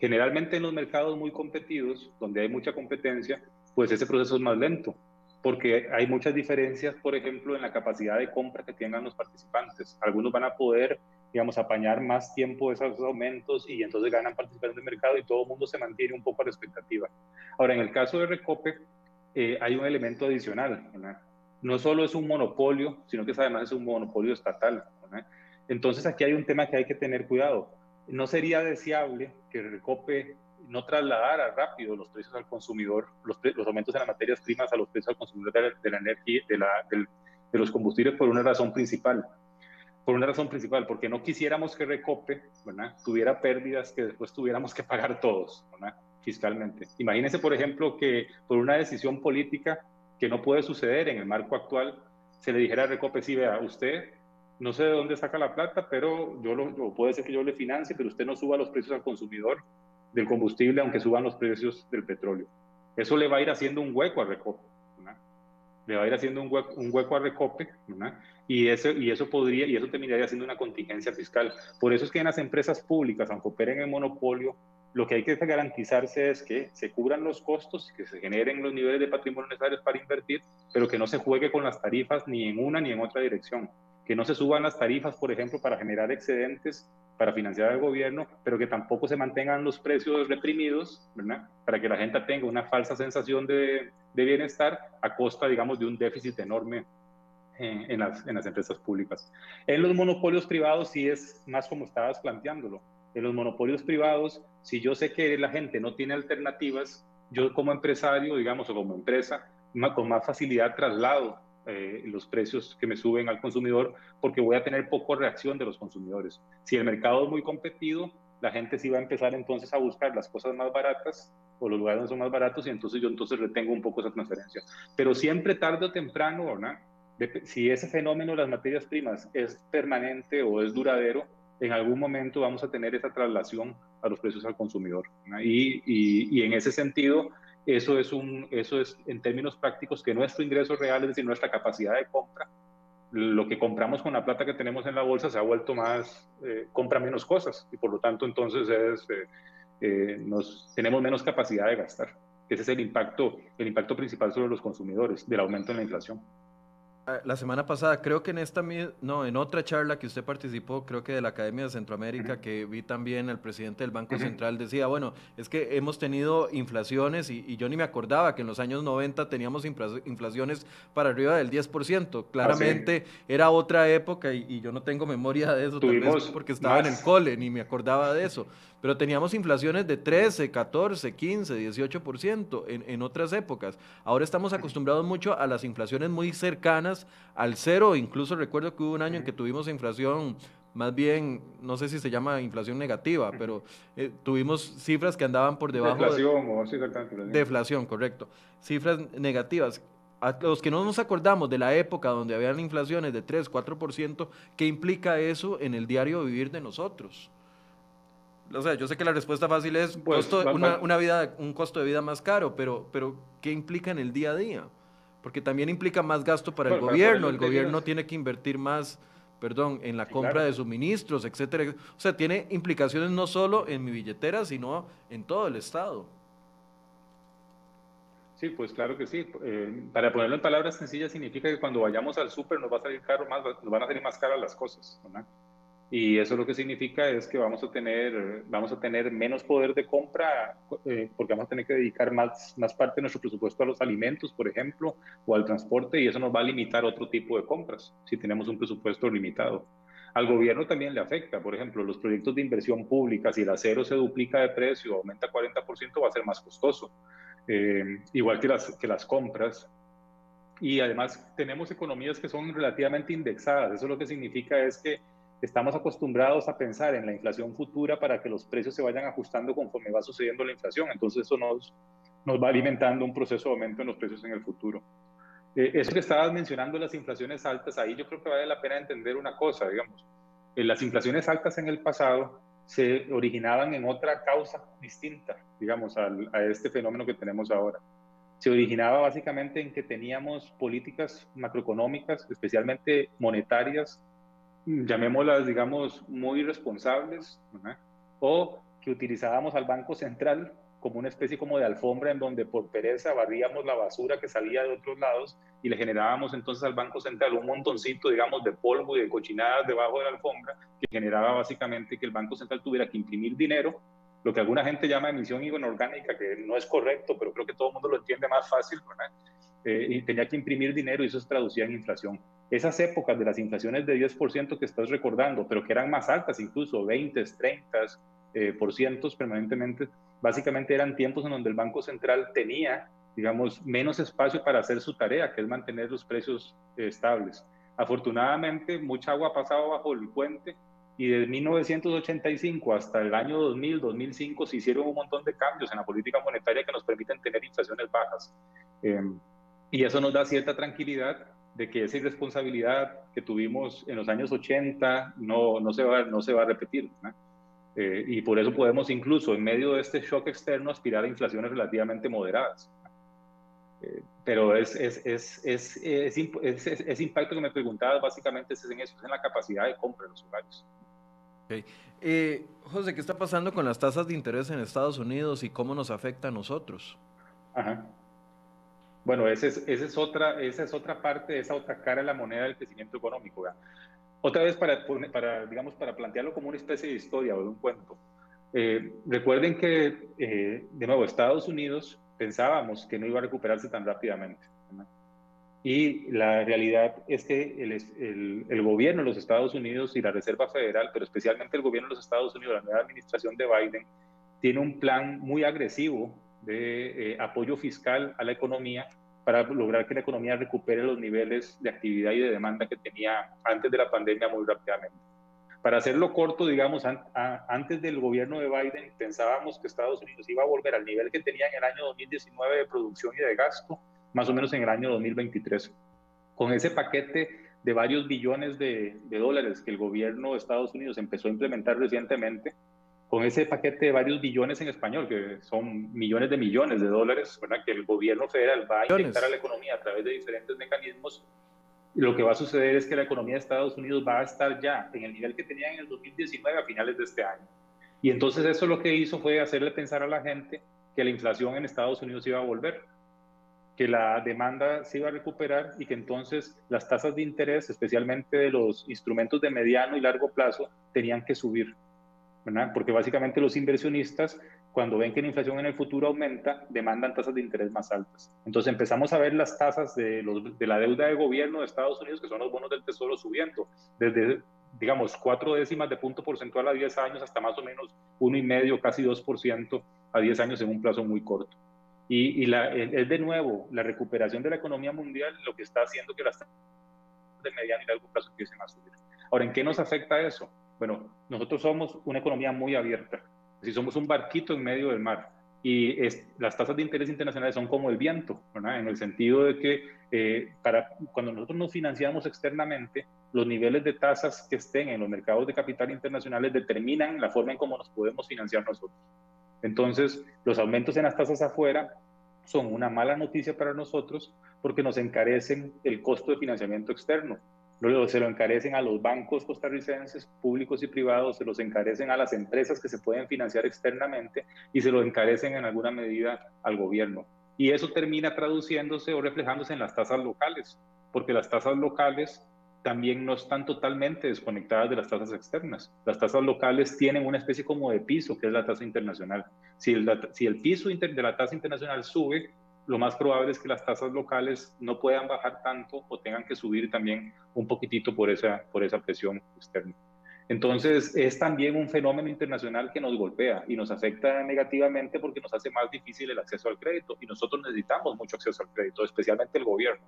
S2: Generalmente en los mercados muy competidos, donde hay mucha competencia, pues ese proceso es más lento, porque hay muchas diferencias, por ejemplo, en la capacidad de compra que tengan los participantes. Algunos van a poder, digamos, apañar más tiempo esos aumentos y entonces ganan participación de mercado y todo el mundo se mantiene un poco a la expectativa. Ahora, en el caso de Recope, eh, hay un elemento adicional. No solo es un monopolio, sino que además es un monopolio estatal. Entonces aquí hay un tema que hay que tener cuidado. No sería deseable que Recope no trasladara rápido los precios al consumidor, los, los aumentos en las materias primas a los precios al consumidor de la, energía, de, la, de los combustibles por una razón principal. por una razón principal, porque no quisiéramos que Recope ¿verdad? tuviera pérdidas que después tuviéramos que pagar todos ¿verdad? Fiscalmente. Imagínense, por ejemplo, que por una decisión política que no puede suceder en el marco actual, se le dijera a Recope, sí, vea, usted no sé de dónde saca la plata, pero yo lo, puede ser que yo le financie, pero usted no suba los precios al consumidor del combustible, aunque suban los precios del petróleo. Eso le va a ir haciendo un hueco a Recope. Le va a ir haciendo un hueco, un hueco a Recope, y, eso, y eso podría, y eso terminaría siendo una contingencia fiscal. Por eso es que en las empresas públicas, aunque operen en monopolio, lo que hay que garantizarse es que se cubran los costos, que se generen los niveles de patrimonio necesarios para invertir, pero que no se juegue con las tarifas ni en una ni en otra dirección. Que no se suban las tarifas, por ejemplo, para generar excedentes para financiar al gobierno, pero que tampoco se mantengan los precios reprimidos, ¿verdad? Para que la gente tenga una falsa sensación de, de bienestar a costa, digamos, de un déficit enorme en, en, las, en las empresas públicas. En los monopolios privados sí es más como estabas planteándolo en los monopolios privados, si yo sé que la gente no tiene alternativas, yo como empresario, digamos, o como empresa, con más facilidad traslado eh, los precios que me suben al consumidor porque voy a tener poco reacción de los consumidores. Si el mercado es muy competido, la gente sí va a empezar entonces a buscar las cosas más baratas o los lugares donde son más baratos y entonces yo entonces retengo un poco esa transferencia. Pero siempre tarde o temprano, ¿verdad? si ese fenómeno de las materias primas es permanente o es duradero, en algún momento vamos a tener esa traslación a los precios al consumidor. Y, en ese sentido, eso es, un, eso es en términos prácticos que nuestro ingreso real, es decir, nuestra capacidad de compra, lo que compramos con la plata que tenemos en la bolsa se ha vuelto más, eh, compra menos cosas y por lo tanto entonces es, eh, eh, nos, tenemos menos capacidad de gastar. Ese es el impacto, el impacto principal sobre los consumidores del aumento en la inflación.
S1: Ah, la semana pasada, creo que en esta, no, en otra charla que usted participó, creo que de la Academia de Centroamérica, que vi también al presidente del Banco Central, decía, bueno, es que hemos tenido inflaciones y, yo ni me acordaba que en los años 90 teníamos inflaciones para arriba del 10%. Claramente era otra época y, yo no tengo memoria de eso, tal vez porque estaba en el cole, ni me acordaba de eso. Pero teníamos inflaciones de 13, 14, 15, 18% en, en otras épocas. Ahora estamos acostumbrados mucho a las inflaciones muy cercanas al cero. Incluso recuerdo que hubo un año en que tuvimos inflación más bien, no sé si se llama inflación negativa, pero eh, tuvimos cifras que andaban por debajo.
S2: Deflación o sí, deflación.
S1: Deflación, correcto. Cifras negativas. A los que no nos acordamos de la época donde habían inflaciones de 3, 4%, ¿qué implica eso en el diario vivir de nosotros? O sea, yo sé que la respuesta fácil es pues, una, vida, un costo de vida más caro, pero, pero ¿qué implica en el día a día? Porque también implica más gasto para el gobierno. El gobierno tiene que invertir más, perdón, en la compra de suministros, etcétera. O sea, tiene implicaciones no solo en mi billetera, sino en todo el Estado.
S2: Sí, pues claro que sí. Eh, para ponerlo en palabras sencillas, significa que cuando vayamos al súper nos va a salir caro más, nos van a salir más caras las cosas. Y eso lo que significa es que vamos a tener, vamos a tener menos poder de compra eh, porque vamos a tener que dedicar más, más parte de nuestro presupuesto a los alimentos, por ejemplo, o al transporte, y eso nos va a limitar otro tipo de compras si tenemos un presupuesto limitado. Al gobierno también le afecta, por ejemplo, los proyectos de inversión pública, si el acero se duplica de precio, aumenta 40%, va a ser más costoso, eh, igual que las, que las compras. Y además tenemos economías que son relativamente indexadas, eso lo que significa es que estamos acostumbrados a pensar en la inflación futura para que los precios se vayan ajustando conforme va sucediendo la inflación. Entonces eso nos, nos va alimentando un proceso de aumento en los precios en el futuro. Eh, eso que estabas mencionando, las inflaciones altas, ahí yo creo que vale la pena entender una cosa, digamos. Eh, las inflaciones altas en el pasado se originaban en otra causa distinta, digamos, a este fenómeno que tenemos ahora. Se originaba básicamente en que teníamos políticas macroeconómicas, especialmente monetarias, llamémoslas, digamos, muy responsables, o que utilizábamos al Banco Central como una especie como de alfombra en donde por pereza barríamos la basura que salía de otros lados y le generábamos entonces al Banco Central un montoncito, digamos, de polvo y de cochinadas debajo de la alfombra que generaba básicamente que el Banco Central tuviera que imprimir dinero, lo que alguna gente llama emisión inorgánica, que no es correcto, pero creo que todo el mundo lo entiende más fácil, eh, y tenía que imprimir dinero y eso se traducía en inflación esas épocas de las inflaciones de 10% que estás recordando, pero que eran más altas, incluso 20, 30 eh, por cientos permanentemente, básicamente eran tiempos en donde el Banco Central tenía, digamos, menos espacio para hacer su tarea, que es mantener los precios eh, estables. Afortunadamente, mucha agua ha pasado bajo el puente y desde 1985 hasta el año 2000, 2005 se hicieron un montón de cambios en la política monetaria que nos permiten tener inflaciones bajas. Em, y eso nos da cierta tranquilidad de que esa irresponsabilidad que tuvimos en los años 80 no, no, se, va, no se va a repetir. Eh, y por eso podemos incluso en medio de este shock externo aspirar a inflaciones relativamente moderadas. Eh, pero es, es, es, ese impacto que me preguntabas básicamente es en eso, es en la capacidad de compra de los hogares.
S1: Okay. Eh, José, ¿qué está pasando con las tasas de interés en Estados Unidos y cómo nos afecta a nosotros?
S2: Ajá. Bueno, esa es, es, otra, esa es otra parte, esa otra cara de la moneda del crecimiento económico. Otra vez, para, para, digamos, para plantearlo como una especie de historia o de un cuento. Eh, recuerden que, eh, de nuevo, Estados Unidos pensábamos que no iba a recuperarse tan rápidamente. Y la realidad es que el, el, el, gobierno de los Estados Unidos y la Reserva Federal, pero especialmente el gobierno de los Estados Unidos, la nueva administración de Biden, tiene un plan muy agresivo de eh, apoyo fiscal a la economía para lograr que la economía recupere los niveles de actividad y de demanda que tenía antes de la pandemia muy rápidamente. Para hacerlo corto, digamos, antes del gobierno de Biden pensábamos que Estados Unidos iba a volver al nivel que tenía en el año 2019 de producción y de gasto, más o menos en el año 2023. Con ese paquete de varios billones de, de dólares que el gobierno de Estados Unidos empezó a implementar recientemente, con ese paquete de varios billones en español, que son millones de millones de dólares, ¿verdad? que el gobierno federal va a inyectar a la economía a través de diferentes mecanismos, lo que va a suceder es que la economía de Estados Unidos va a estar ya en el nivel que tenía en el 2019 a finales de este año. Y entonces eso lo que hizo fue hacerle pensar a la gente que la inflación en Estados Unidos iba a volver, que la demanda se iba a recuperar y que entonces las tasas de interés, especialmente de los instrumentos de mediano y largo plazo, tenían que subir. Porque básicamente los inversionistas, cuando ven que la inflación en el futuro aumenta, demandan tasas de interés más altas. Entonces empezamos a ver las tasas de, los, de la deuda de gobierno de Estados Unidos, que son los bonos del Tesoro, subiendo desde, digamos, cuatro décimas de punto porcentual a 10 años hasta más o menos uno y medio, casi 2% a 10 años en un plazo muy corto. Y, y la, es de nuevo la recuperación de la economía mundial lo que está haciendo que las tasas de mediano y largo plazo empiecen a subir. Ahora, ¿en qué nos afecta eso? Bueno, nosotros somos una economía muy abierta, si somos un barquito en medio del mar y las tasas de interés internacionales son como el viento, ¿verdad? en el sentido de que eh, para, cuando nosotros nos financiamos externamente, los niveles de tasas que estén en los mercados de capital internacionales determinan la forma en cómo nos podemos financiar nosotros. Entonces, los aumentos en las tasas afuera son una mala noticia para nosotros porque nos encarecen el costo de financiamiento externo. Luego se lo encarecen a los bancos costarricenses, públicos y privados, se los encarecen a las empresas que se pueden financiar externamente y se lo encarecen en alguna medida al gobierno. Y eso termina traduciéndose o reflejándose en las tasas locales, porque las tasas locales también no están totalmente desconectadas de las tasas externas. Las tasas locales tienen una especie como de piso, que es la tasa internacional. Si el, si el piso de la tasa internacional sube, lo más probable es que las tasas locales no puedan bajar tanto o tengan que subir también un poquitito por esa, por esa presión externa. Entonces, es también un fenómeno internacional que nos golpea y nos afecta negativamente porque nos hace más difícil el acceso al crédito y nosotros necesitamos mucho acceso al crédito, especialmente el gobierno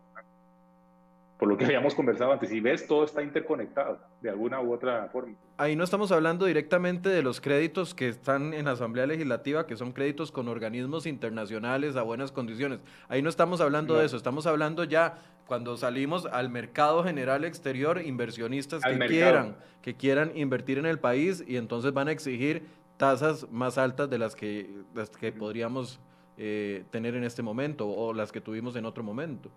S2: por lo que habíamos conversado antes. Si ves, todo está interconectado de alguna u otra forma.
S1: Ahí no estamos hablando directamente de los créditos que están en la Asamblea Legislativa, que son créditos con organismos internacionales a buenas condiciones. Ahí no estamos hablando de eso, estamos hablando ya cuando salimos al mercado general exterior, inversionistas que quieran, que quieran invertir en el país y entonces van a exigir tasas más altas de las que, las que podríamos eh, tener en este momento o las que tuvimos en otro momento.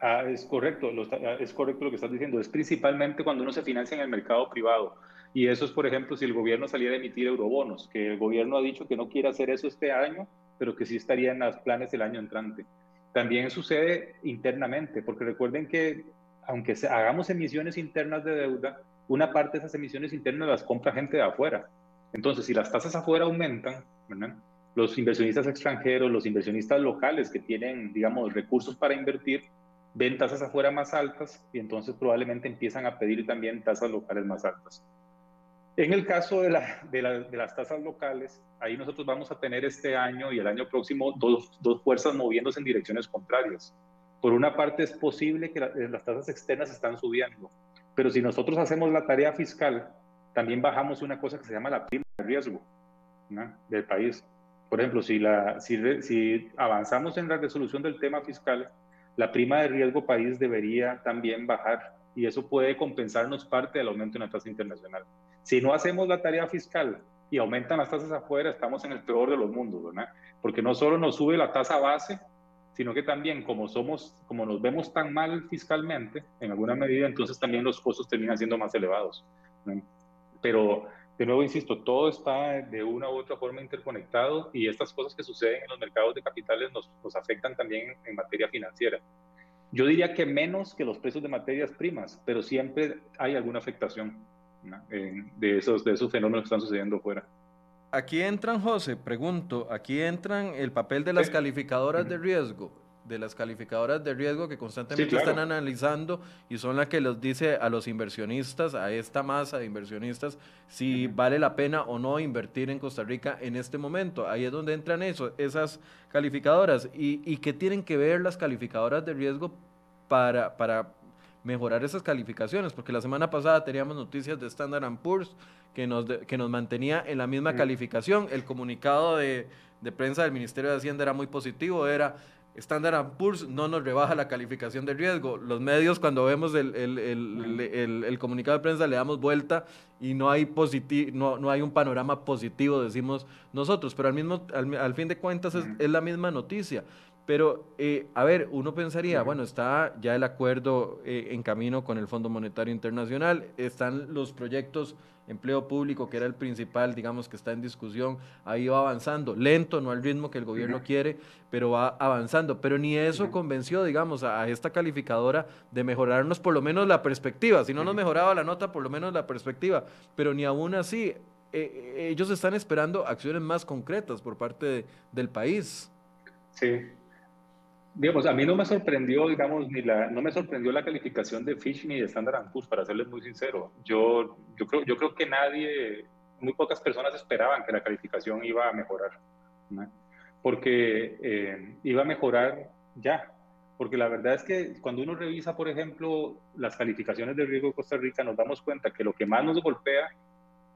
S2: Ah, es correcto, ah, es correcto lo que estás diciendo. Es principalmente cuando uno se financia en el mercado privado. Y eso es, por ejemplo, si el gobierno saliera a emitir eurobonos, que el gobierno ha dicho que no quiere hacer eso este año, pero que sí estaría en los planes del año entrante. También sucede internamente, porque recuerden que aunque hagamos emisiones internas de deuda, una parte de esas emisiones internas las compra gente de afuera. Entonces, si las tasas afuera aumentan, los inversionistas extranjeros, los inversionistas locales que tienen, digamos, recursos para invertir, ven tasas afuera más altas y entonces probablemente empiezan a pedir también tasas locales más altas. En el caso de, la, de, las tasas locales, ahí nosotros vamos a tener este año y el año próximo dos, dos, fuerzas moviéndose en direcciones contrarias. Por una parte es posible que eh, las tasas externas están subiendo, pero si nosotros hacemos la tarea fiscal, también bajamos una cosa que se llama la prima de riesgo del país. Por ejemplo, si, la, si, si avanzamos en la resolución del tema fiscal, la prima de riesgo país debería también bajar y eso puede compensarnos parte del aumento en la tasa internacional. Si no hacemos la tarea fiscal y aumentan las tasas afuera, estamos en el peor de los mundos, ¿verdad? Porque no solo nos sube la tasa base, sino que también como somos, como nos vemos tan mal fiscalmente, en alguna medida, entonces también los costos terminan siendo más elevados. Pero, de nuevo, insisto, todo está de una u otra forma interconectado y estas cosas que suceden en los mercados de capitales nos, nos afectan también en materia financiera. Yo diría que menos que los precios de materias primas, pero siempre hay alguna afectación de, esos, de esos fenómenos que están sucediendo fuera.
S1: Aquí entran, José, pregunto, aquí entran el papel de las calificadoras de riesgo, de las calificadoras de riesgo que constantemente están analizando y son las que les dice a los inversionistas, a esta masa de inversionistas, si vale la pena o no invertir en Costa Rica en este momento. Ahí es donde entran eso, esas calificadoras. ¿Y, y qué tienen que ver las calificadoras de riesgo para, para mejorar esas calificaciones, porque la semana pasada teníamos noticias de Standard Poor's que nos, que nos mantenía en la misma calificación. El comunicado de, de, prensa del Ministerio de Hacienda era muy positivo, era Standard Poor's no nos rebaja la calificación de riesgo. Los medios cuando vemos el, el, el, el comunicado de prensa le damos vuelta y no hay, no, no hay un panorama positivo, decimos nosotros, pero al, mismo, al, fin de cuentas es, es la misma noticia. Pero, eh, a ver, uno pensaría, bueno, está ya el acuerdo eh, en camino con el Fondo Monetario Internacional, están los proyectos empleo público, que era el principal, digamos, que está en discusión, ahí va avanzando, lento, no al ritmo que el gobierno quiere, pero va avanzando. Pero ni eso convenció, digamos, a, esta calificadora de mejorarnos por lo menos la perspectiva. Si no nos mejoraba la nota, por lo menos la perspectiva. Pero ni aún así, eh, ellos están esperando acciones más concretas por parte del país.
S2: Sí, digamos, a mí no me sorprendió, digamos, ni la, no me sorprendió la calificación de Fish ni de Standard Poor's, para serles muy sincero. Yo, yo, creo, yo creo que nadie, muy pocas personas esperaban que la calificación iba a mejorar, porque eh, iba a mejorar ya. Porque la verdad es que cuando uno revisa, por ejemplo, las calificaciones de riesgo de Costa Rica, nos damos cuenta que lo que más nos golpea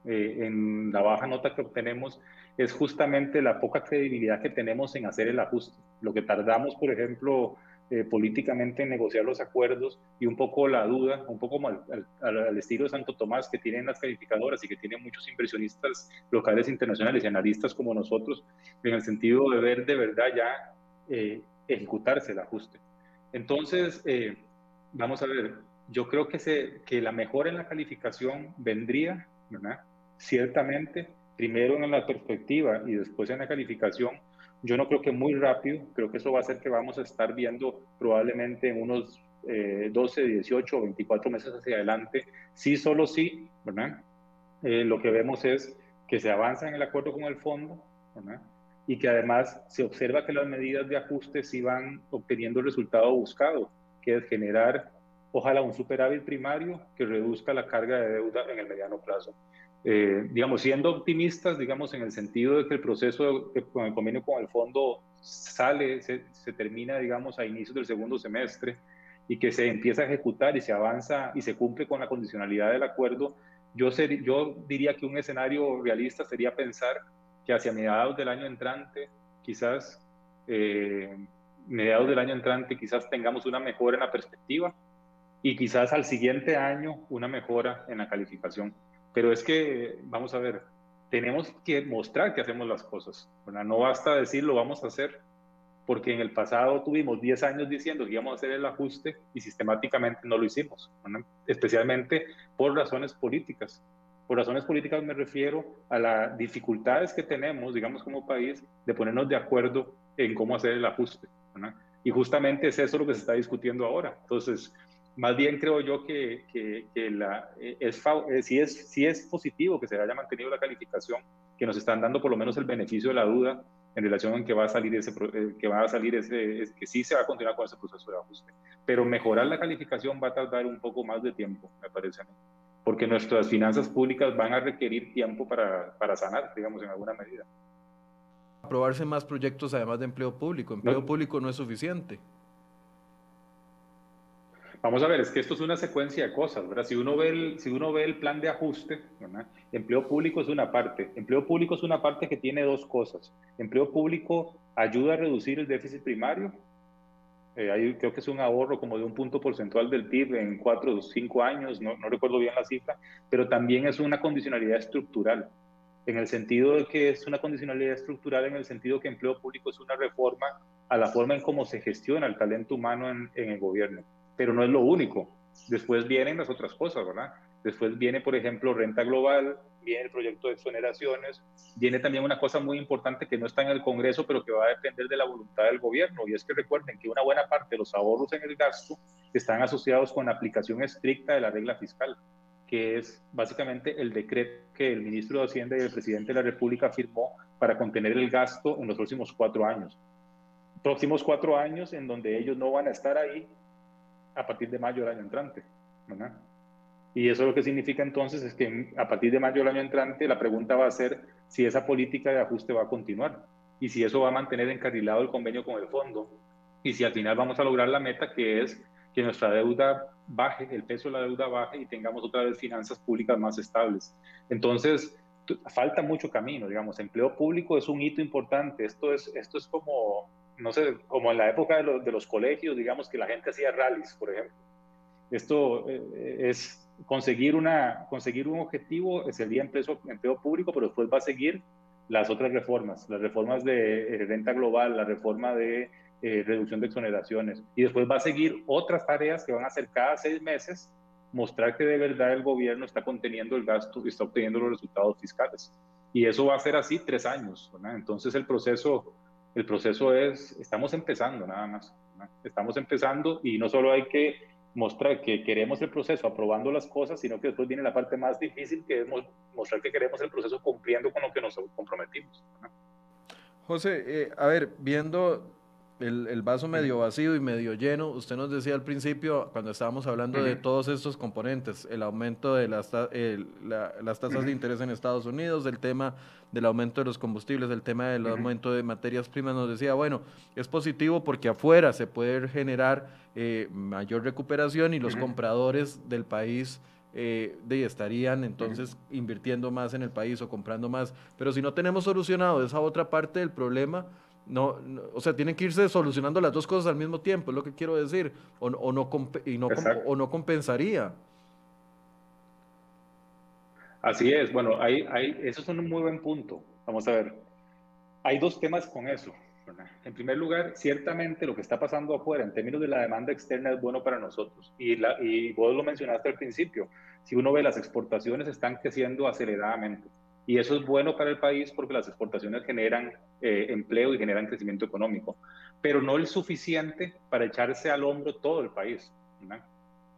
S2: eh, en la baja nota que obtenemos es justamente la poca credibilidad que tenemos en hacer el ajuste. Lo que tardamos, por ejemplo, eh, políticamente en negociar los acuerdos y un poco la duda, un poco al, al, estilo de Santo Tomás que tienen las calificadoras y que tienen muchos inversionistas locales, internacionales y analistas como nosotros, en el sentido de ver de verdad ya eh, ejecutarse el ajuste. Entonces, vamos a ver, yo creo que, se, que la mejora en la calificación vendría, ¿verdad? Ciertamente, primero en la perspectiva y después en la calificación, yo no creo que muy rápido, creo que eso va a ser que vamos a estar viendo probablemente en unos 12, 18 o 24 meses hacia adelante, sí, solo sí, ¿verdad? Eh, lo que vemos es que se avanza en el acuerdo con el fondo, ¿verdad? Y que además se observa que las medidas de ajuste sí van obteniendo el resultado buscado, que es generar, ojalá, un superávit primario que reduzca la carga de deuda en el mediano plazo. Eh, digamos, siendo optimistas, digamos, en el sentido de que el proceso con el convenio con el fondo sale, se, se, termina, digamos, a inicios del segundo semestre y que se empieza a ejecutar y se avanza y se cumple con la condicionalidad del acuerdo, yo, ser, yo diría que un escenario realista sería pensar que hacia mediados del año entrante, quizás, eh, mediados del año entrante, quizás tengamos una mejora en la perspectiva y quizás al siguiente año una mejora en la calificación. Pero es que, vamos a ver, tenemos que mostrar que hacemos las cosas. No basta decir lo vamos a hacer, porque en el pasado tuvimos 10 años diciendo que íbamos a hacer el ajuste y sistemáticamente no lo hicimos, especialmente por razones políticas. Por razones políticas me refiero a las dificultades que tenemos, digamos, como país, de ponernos de acuerdo en cómo hacer el ajuste. Y justamente es eso lo que se está discutiendo ahora. Entonces, más bien creo yo que, que, la, eh, es, eh, si, es, si es positivo que se haya mantenido la calificación, que nos están dando por lo menos el beneficio de la duda en relación en que va a salir ese, eh, que va a salir ese, que sí se va a continuar con ese proceso de ajuste. Pero mejorar la calificación va a tardar un poco más de tiempo, me parece a mí, porque nuestras finanzas públicas van a requerir tiempo para, para sanar, digamos, en alguna medida.
S1: Aprobarse más proyectos además de empleo público. Empleo público no es suficiente.
S2: Vamos a ver, es que esto es una secuencia de cosas, ¿verdad? Si uno ve el, si uno ve el plan de ajuste, ¿verdad? empleo público es una parte. Empleo público es una parte que tiene dos cosas. Empleo público ayuda a reducir el déficit primario. Eh, creo que es un ahorro como de un punto porcentual del PIB en cuatro o cinco años, no, no recuerdo bien la cifra, pero también es una condicionalidad estructural en el sentido de que es una condicionalidad estructural, en el sentido que empleo público es una reforma a la forma en cómo se gestiona el talento humano en, en el gobierno pero no es lo único. Después vienen las otras cosas, ¿verdad? Después viene, por ejemplo, renta global, viene el proyecto de exoneraciones, viene también una cosa muy importante que no está en el Congreso, pero que va a depender de la voluntad del gobierno, y es que recuerden que una buena parte de los ahorros en el gasto están asociados con la aplicación estricta de la regla fiscal, que es básicamente el decreto que el ministro de Hacienda y el presidente de la República firmó para contener el gasto en los próximos cuatro años. Próximos cuatro años en donde ellos no van a estar ahí a partir de mayo del año entrante. ¿verdad? Y eso lo que significa entonces es que a partir de mayo del año entrante la pregunta va a ser si esa política de ajuste va a continuar y si eso va a mantener encarrilado el convenio con el fondo y si al final vamos a lograr la meta que es que nuestra deuda baje, el peso de la deuda baje y tengamos otra vez finanzas públicas más estables. Entonces, falta mucho camino, digamos, empleo público es un hito importante, esto es, esto es como no sé, como en la época de, los colegios, digamos que la gente hacía rallies, por ejemplo. Esto eh, es conseguir, una, conseguir un objetivo, sería empleo, empleo público, pero después va a seguir las otras reformas, las reformas de eh, renta global, la reforma de eh, reducción de exoneraciones, y después va a seguir otras tareas que van a hacer cada seis meses, mostrar que de verdad el gobierno está conteniendo el gasto y está obteniendo los resultados fiscales. Y eso va a ser así tres años. Entonces el proceso el proceso es, estamos empezando nada más. Estamos empezando y no solo hay que mostrar que queremos el proceso aprobando las cosas, sino que después viene la parte más difícil, que es mostrar que queremos el proceso cumpliendo con lo que nos comprometimos.
S1: José, eh, a ver, viendo el, vaso medio vacío y medio lleno. Usted nos decía al principio, cuando estábamos hablando de todos estos componentes, el aumento de las, las tasas de interés en Estados Unidos, el tema del aumento de los combustibles, el tema del aumento de materias primas, nos decía, bueno, es positivo porque afuera se puede generar eh, mayor recuperación y los compradores del país eh, de, estarían entonces invirtiendo más en el país o comprando más. Pero si no tenemos solucionado esa otra parte del problema, no, o sea, tienen que irse solucionando las dos cosas al mismo tiempo, es lo que quiero decir, o, o no, y no, o no compensaría.
S2: Así es, bueno, hay, hay, eso es un muy buen punto. Vamos a ver, hay dos temas con eso. En primer lugar, ciertamente lo que está pasando afuera en términos de la demanda externa es bueno para nosotros. Y, la, y vos lo mencionaste al principio, si uno ve las exportaciones están creciendo aceleradamente. Y eso es bueno para el país porque las exportaciones generan eh, empleo y generan crecimiento económico, pero no es suficiente para echarse al hombro todo el país.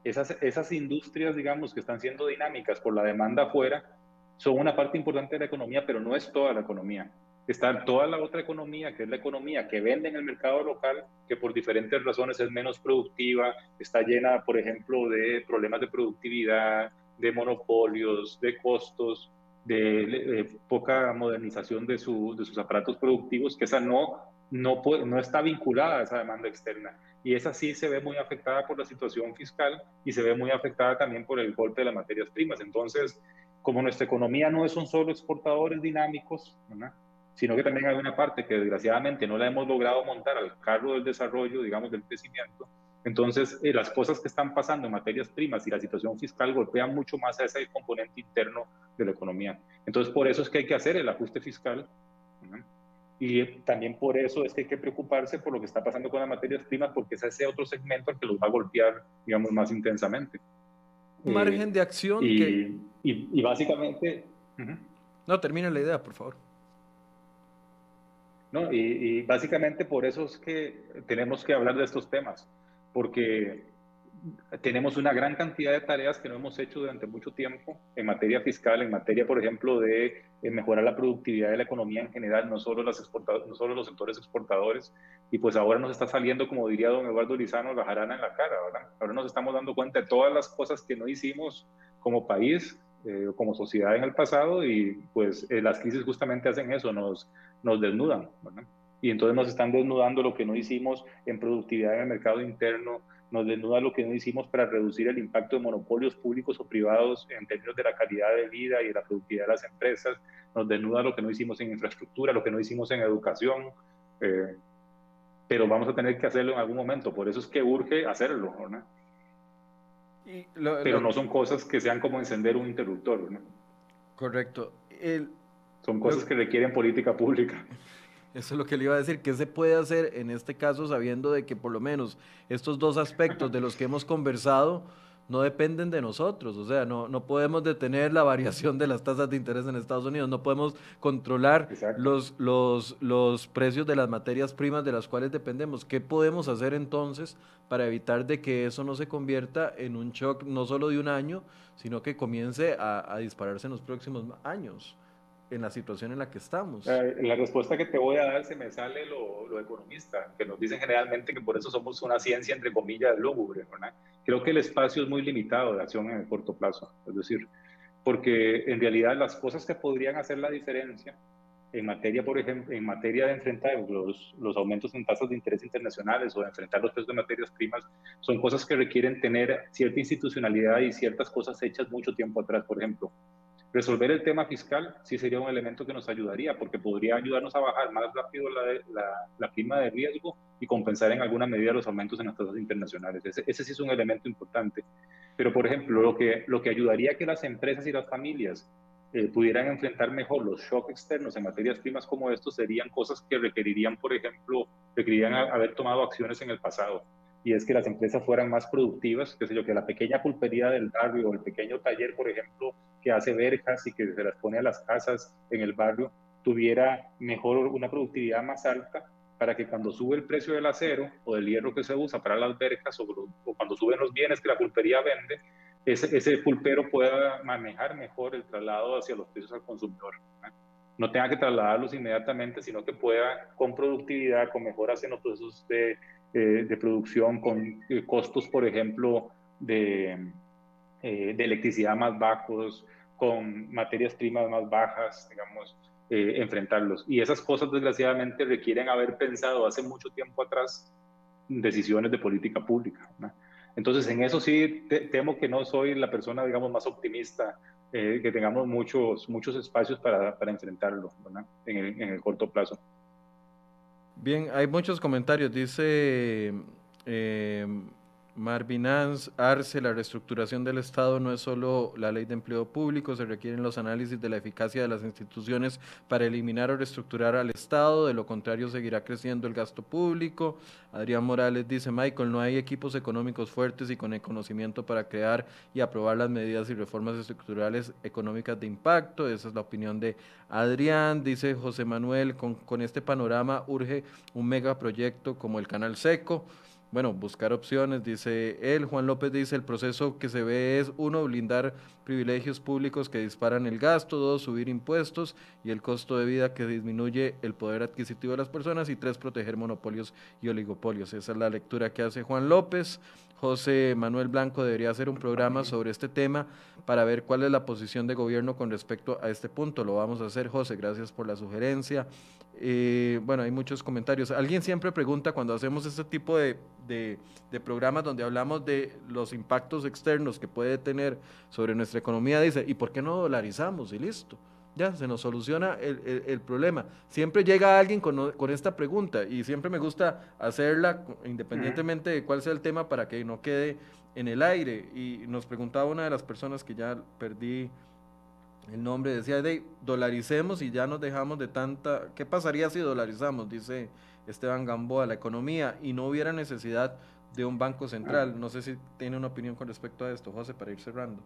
S2: Esas, esas industrias, digamos, que están siendo dinámicas por la demanda afuera, son una parte importante de la economía, pero no es toda la economía. Está toda la otra economía, que es la economía que vende en el mercado local, que por diferentes razones es menos productiva, está llena, por ejemplo, de problemas de productividad, de monopolios, de costos, de, poca modernización de, su, de, sus aparatos productivos, que esa no, no, no está vinculada a esa demanda externa. Y esa sí se ve muy afectada por la situación fiscal y se ve muy afectada también por el golpe de las materias primas. Entonces, como nuestra economía no es un solo exportadores dinámicos, sino que también hay una parte que desgraciadamente no la hemos logrado montar al carro del desarrollo, digamos, del crecimiento, entonces, eh, las cosas que están pasando en materias primas y la situación fiscal golpean mucho más a ese componente interno de la economía. Entonces, por eso es que hay que hacer el ajuste fiscal. Y también por eso es que hay que preocuparse por lo que está pasando con las materias primas, porque es ese otro segmento el que los va a golpear, digamos, más intensamente.
S1: Margen de acción.
S2: Y, que... y, básicamente...
S1: No, termina la idea, por favor.
S2: No, y, y básicamente por eso es que tenemos que hablar de estos temas porque tenemos una gran cantidad de tareas que no hemos hecho durante mucho tiempo en materia fiscal, en materia, por ejemplo, de eh, mejorar la productividad de la economía en general, no solo, las no solo los sectores exportadores. Y pues ahora nos está saliendo, como diría don Eduardo Lizano, la jarana en la cara, ¿verdad? Ahora nos estamos dando cuenta de todas las cosas que no hicimos como país, eh, como sociedad en el pasado, y pues eh, las crisis justamente hacen eso, nos, nos desnudan, ¿verdad? Y entonces nos están desnudando lo que no hicimos en productividad en el mercado interno, nos desnuda lo que no hicimos para reducir el impacto de monopolios públicos o privados en términos de la calidad de vida y de la productividad de las empresas, nos desnuda lo que no hicimos en infraestructura, lo que no hicimos en educación, eh, pero vamos a tener que hacerlo en algún momento, por eso es que urge hacerlo, ¿no? pero no son cosas que sean como encender un interruptor, ¿no?
S1: Correcto.
S2: son cosas que requieren política pública.
S1: Eso es lo que le iba a decir. ¿Qué se puede hacer en este caso sabiendo de que por lo menos estos dos aspectos de los que hemos conversado no dependen de nosotros? O sea, no, no podemos detener la variación de las tasas de interés en Estados Unidos, no podemos controlar los, los, los precios de las materias primas de las cuales dependemos. ¿Qué podemos hacer entonces para evitar de que eso no se convierta en un shock no solo de un año, sino que comience a, a dispararse en los próximos años? En la situación en la que estamos.
S2: La respuesta que te voy a dar se me sale lo, lo, economista, que nos dicen generalmente que por eso somos una ciencia, entre comillas, lúgubre. ¿verdad? Creo que el espacio es muy limitado de acción en el corto plazo. Es decir, porque en realidad las cosas que podrían hacer la diferencia en materia, por ejemplo, en materia de enfrentar los, los aumentos en tasas de interés internacionales o de enfrentar los precios de materias primas, son cosas que requieren tener cierta institucionalidad y ciertas cosas hechas mucho tiempo atrás. Por ejemplo, Resolver el tema fiscal sí sería un elemento que nos ayudaría, porque podría ayudarnos a bajar más rápido la, la, prima de riesgo y compensar en alguna medida los aumentos en las tasas internacionales. Ese, ese, sí es un elemento importante. Pero, por ejemplo, lo que, lo que ayudaría a que las empresas y las familias eh, pudieran enfrentar mejor los shocks externos en materias primas como estos serían cosas que requerirían, por ejemplo, requerirían haber tomado acciones en el pasado y es que las empresas fueran más productivas, sé yo, que la pequeña pulpería del barrio o el pequeño taller, por ejemplo, que hace verjas y que se las pone a las casas en el barrio, tuviera mejor una productividad más alta para que cuando sube el precio del acero o del hierro que se usa para las verjas o, cuando suben los bienes que la pulpería vende, ese, ese, pulpero pueda manejar mejor el traslado hacia los precios al consumidor. ¿no? tenga que trasladarlos inmediatamente, sino que pueda con productividad, con mejoras en los procesos de eh, de producción con eh, costos, por ejemplo, de, eh, de, electricidad más bajos, con materias primas más bajas, digamos, enfrentarlos. Y esas cosas, desgraciadamente, requieren haber pensado hace mucho tiempo atrás decisiones de política pública. Entonces, en eso sí temo que no soy la persona, digamos, más optimista, que tengamos muchos, muchos espacios para, para enfrentarlo en el, en el corto plazo.
S1: Bien, hay muchos comentarios. Dice eh, Marvin Arce, la reestructuración del Estado no es solo la ley de empleo público, se requieren los análisis de la eficacia de las instituciones para eliminar o reestructurar al Estado, de lo contrario seguirá creciendo el gasto público. Adrián Morales dice, Michael, no hay equipos económicos fuertes y con el conocimiento para crear y aprobar las medidas y reformas estructurales económicas de impacto. Esa es la opinión de Adrián. Dice José Manuel, con, con este panorama urge un megaproyecto como el Canal Seco bueno, buscar opciones, dice él. Juan López dice, el proceso que se ve es, uno, blindar privilegios públicos que disparan el gasto, dos, subir impuestos y el costo de vida que disminuye el poder adquisitivo de las personas y tres, proteger monopolios y oligopolios. Esa es la lectura que hace Juan López. José Manuel Blanco debería hacer un programa sobre este tema para ver cuál es la posición de gobierno con respecto a este punto. Lo vamos a hacer, José, gracias por la sugerencia. Eh, bueno, hay muchos comentarios. Alguien siempre pregunta cuando hacemos este tipo de, programas donde hablamos de los impactos externos que puede tener sobre nuestra economía, dice, ¿y por qué no dolarizamos? Y listo, ya se nos soluciona el, problema. Siempre llega alguien con, con, esta pregunta y siempre me gusta hacerla independientemente de cuál sea el tema para que no quede en el aire. Y nos preguntaba una de las personas que ya perdí el nombre decía, de dolaricemos y ya nos dejamos de tanta... ¿Qué pasaría si dolarizamos? Dice Esteban Gamboa, la economía, y no hubiera necesidad de un banco central. No sé si tiene una opinión con respecto a esto, José, para ir cerrando.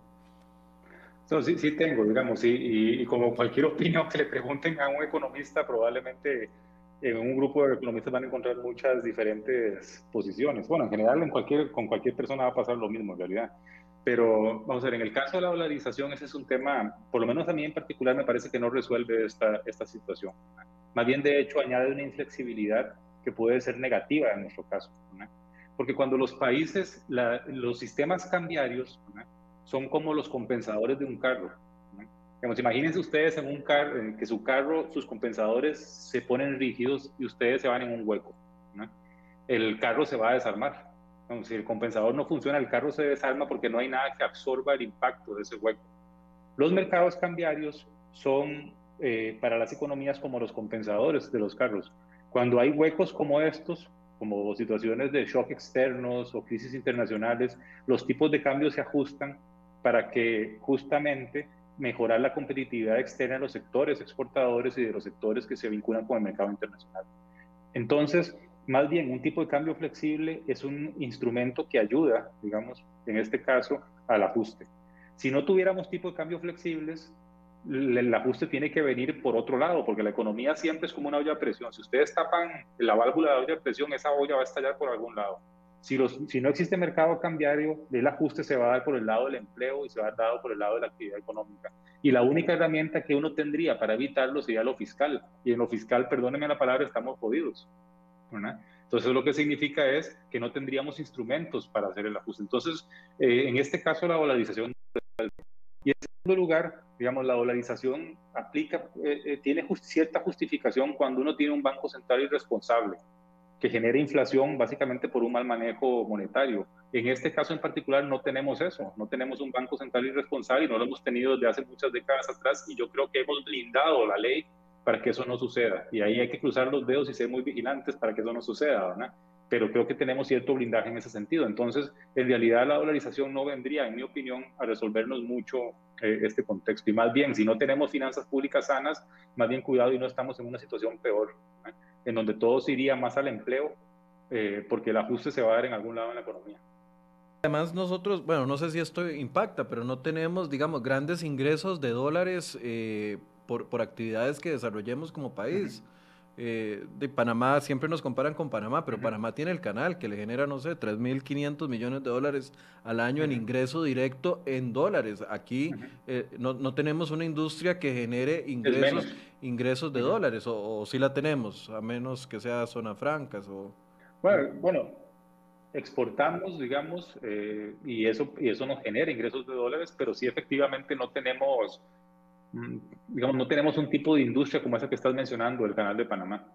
S2: sí, sí tengo, digamos, y, y, como cualquier opinión que le pregunten a un economista, probablemente en un grupo de economistas van a encontrar muchas diferentes posiciones. Bueno, en general en cualquier, con cualquier persona va a pasar lo mismo en realidad. Pero vamos a ver, en el caso de la dolarización, ese es un tema, por lo menos a mí en particular, me parece que no resuelve esta, esta situación. Más bien, de hecho, añade una inflexibilidad que puede ser negativa en nuestro caso. Porque cuando los países, los sistemas cambiarios son como los compensadores de un carro. Digamos, imagínense ustedes en un carro, en que su carro, sus compensadores se ponen rígidos y ustedes se van en un hueco. El carro se va a desarmar Si el compensador no funciona, el carro se desarma porque no hay nada que absorba el impacto de ese hueco. Los mercados cambiarios son eh, para las economías como los compensadores de los carros. Cuando hay huecos como estos, como situaciones de shock externos o crisis internacionales, los tipos de cambio se ajustan para que justamente mejorar la competitividad externa de los sectores exportadores y de los sectores que se vinculan con el mercado internacional. Entonces, más bien, un tipo de cambio flexible es un instrumento que ayuda, digamos, en este caso, al ajuste. Si no tuviéramos tipo de cambio flexibles, el ajuste tiene que venir por otro lado, porque la economía siempre es como una olla de presión. Si ustedes tapan la válvula de la olla de presión, esa olla va a estallar por algún lado. Si, los, si no existe mercado cambiario, el ajuste se va a dar por el lado del empleo y se va a dar por el lado de la actividad económica. Y la única herramienta que uno tendría para evitarlo sería lo fiscal. Y en lo fiscal, perdónenme la palabra, estamos jodidos. Entonces, lo que significa es que no tendríamos instrumentos para hacer el ajuste. Entonces, eh, en este caso, la dolarización. Y en segundo lugar, digamos, la dolarización aplica, eh, eh, tiene cierta justificación cuando uno tiene un banco central irresponsable que genera inflación básicamente por un mal manejo monetario. En este caso en particular no tenemos eso, no tenemos un banco central irresponsable y no lo hemos tenido desde hace muchas décadas atrás y yo creo que hemos blindado la ley para que eso no suceda. Y ahí hay que cruzar los dedos y ser muy vigilantes para que eso no suceda, ¿verdad? Pero creo que tenemos cierto blindaje en ese sentido. Entonces, en realidad la dolarización no vendría, en mi opinión, a resolvernos mucho eh, este contexto. Y más bien, si no tenemos finanzas públicas sanas, más bien cuidado y no estamos en una situación peor en donde todo se iría más al empleo, eh, porque el ajuste se va a dar en algún lado en la economía.
S1: Además nosotros, bueno, no sé si esto impacta, pero no tenemos, digamos, grandes ingresos de dólares eh, por, por, actividades que desarrollemos como país. Eh, de Panamá, siempre nos comparan con Panamá, pero Panamá tiene el canal que le genera, no sé, 3.500 millones de dólares al año en ingreso directo en dólares. Aquí eh, no, no, tenemos una industria que genere ingresos, ingresos de dólares, o, si la tenemos, a menos que sea zona francas. O...
S2: Bueno, bueno, exportamos, digamos, eh, y, eso, y eso nos genera ingresos de dólares, pero sí efectivamente no tenemos digamos, no tenemos un tipo de industria como esa que estás mencionando, el canal de Panamá.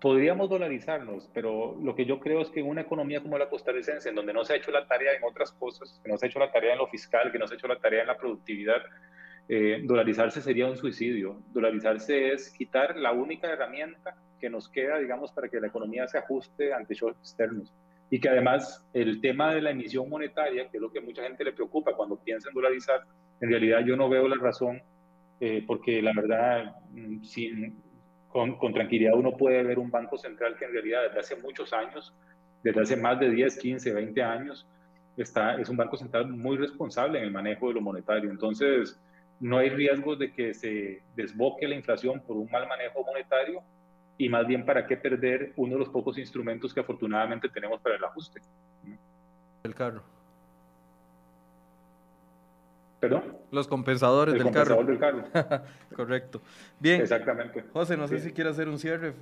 S2: Podríamos dolarizarnos, pero lo que yo creo es que en una economía como la costarricense, en donde no se ha hecho la tarea en otras cosas, que no se ha hecho la tarea en lo fiscal, que no se ha hecho la tarea en la productividad, eh, dolarizarse sería un suicidio. Dolarizarse es quitar la única herramienta que nos queda, digamos, para que la economía se ajuste ante shocks externos. Y que además el tema de la emisión monetaria, que es lo que mucha gente le preocupa cuando piensa en dolarizar, en realidad yo no veo la razón eh, porque la verdad, mm, sin, con, con, tranquilidad uno puede ver un banco central que en realidad desde hace muchos años, desde hace más de 10, 15, 20 años, está, es un banco central muy responsable en el manejo de lo monetario. Entonces, no hay riesgo de que se desboque la inflación por un mal manejo monetario y más bien para qué perder uno de los pocos instrumentos que afortunadamente tenemos para el ajuste.
S1: El carro.
S2: ¿Perdón?
S1: Los compensadores del carro.
S2: del carro.
S1: Correcto. Bien.
S2: Exactamente.
S1: José, no sé si quiere hacer un cierre.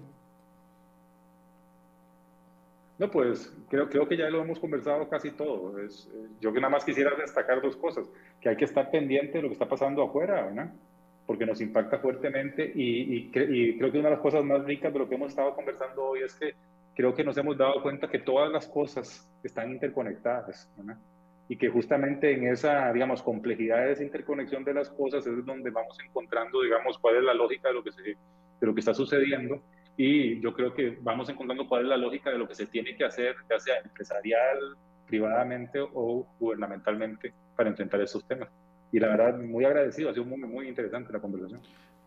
S2: No, pues creo, creo que ya lo hemos conversado casi todo. Es, eh, yo que nada más quisiera destacar dos cosas, que hay que estar pendiente de lo que está pasando afuera, ¿verdad? porque nos impacta fuertemente y, y, y, creo que una de las cosas más ricas de lo que hemos estado conversando hoy es que creo que nos hemos dado cuenta que todas las cosas están interconectadas. ¿verdad? Y que justamente en esa, digamos, complejidad de esa interconexión de las cosas es donde vamos encontrando, digamos, cuál es la lógica de lo que, se, de lo que está sucediendo y yo creo que vamos encontrando cuál es la lógica de lo que se tiene que hacer, ya sea empresarial, privadamente o gubernamentalmente para enfrentar esos temas. Y la verdad, muy agradecido, ha sido muy, muy interesante la conversación.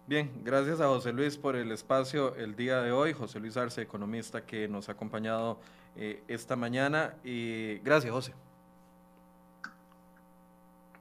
S1: Bien, gracias a José Luis por el espacio el día de hoy. José Luis Arce, economista que nos ha acompañado eh, esta mañana. Y gracias, José.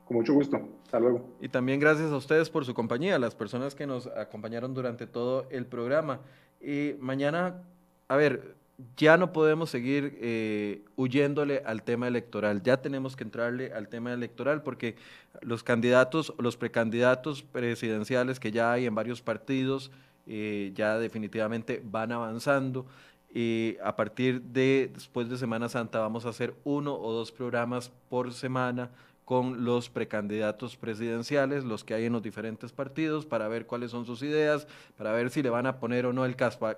S2: Con mucho gusto. Hasta luego.
S1: Y también gracias a ustedes por su compañía, las personas que nos acompañaron durante todo el programa. Y mañana, a ver, ya no podemos seguir eh, huyéndole al tema electoral, ya tenemos que entrarle al tema electoral porque los candidatos, los precandidatos presidenciales que ya hay en varios partidos, eh, ya definitivamente van avanzando. Y a partir de después de Semana Santa vamos a hacer uno o dos programas por semana con los precandidatos presidenciales, los que hay en los diferentes partidos, para ver cuáles son sus ideas, para ver si le van a poner o no el,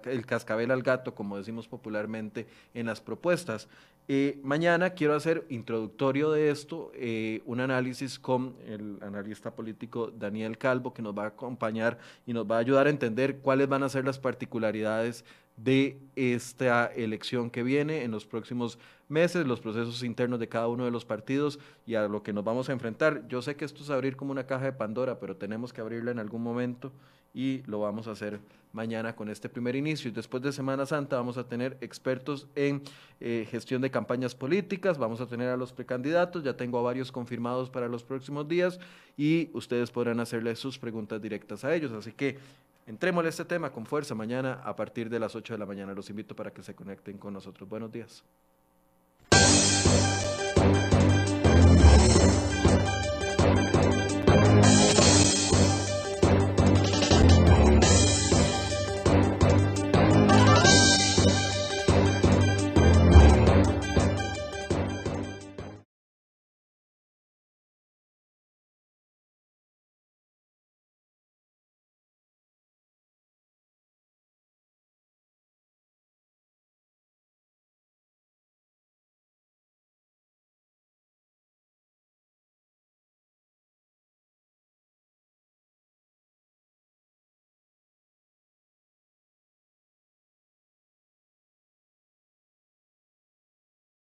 S1: el cascabel al gato, como decimos popularmente en las propuestas. Eh, mañana quiero hacer introductorio de esto, eh, un análisis con el analista político Daniel Calvo, que nos va a acompañar y nos va a ayudar a entender cuáles van a ser las particularidades de esta elección que viene en los próximos meses, los procesos internos de cada uno de los partidos y a lo que nos vamos a enfrentar. Yo sé que esto es abrir como una caja de Pandora, pero tenemos que abrirla en algún momento y lo vamos a hacer mañana con este primer inicio. Después de Semana Santa vamos a tener expertos en eh, gestión de campañas políticas, vamos a tener a los precandidatos, ya tengo a varios confirmados para los próximos días y ustedes podrán hacerle sus preguntas directas a ellos. Así que Entrémosle a este tema con fuerza mañana a partir de las 8 de la mañana. Los invito para que se conecten con nosotros. Buenos días.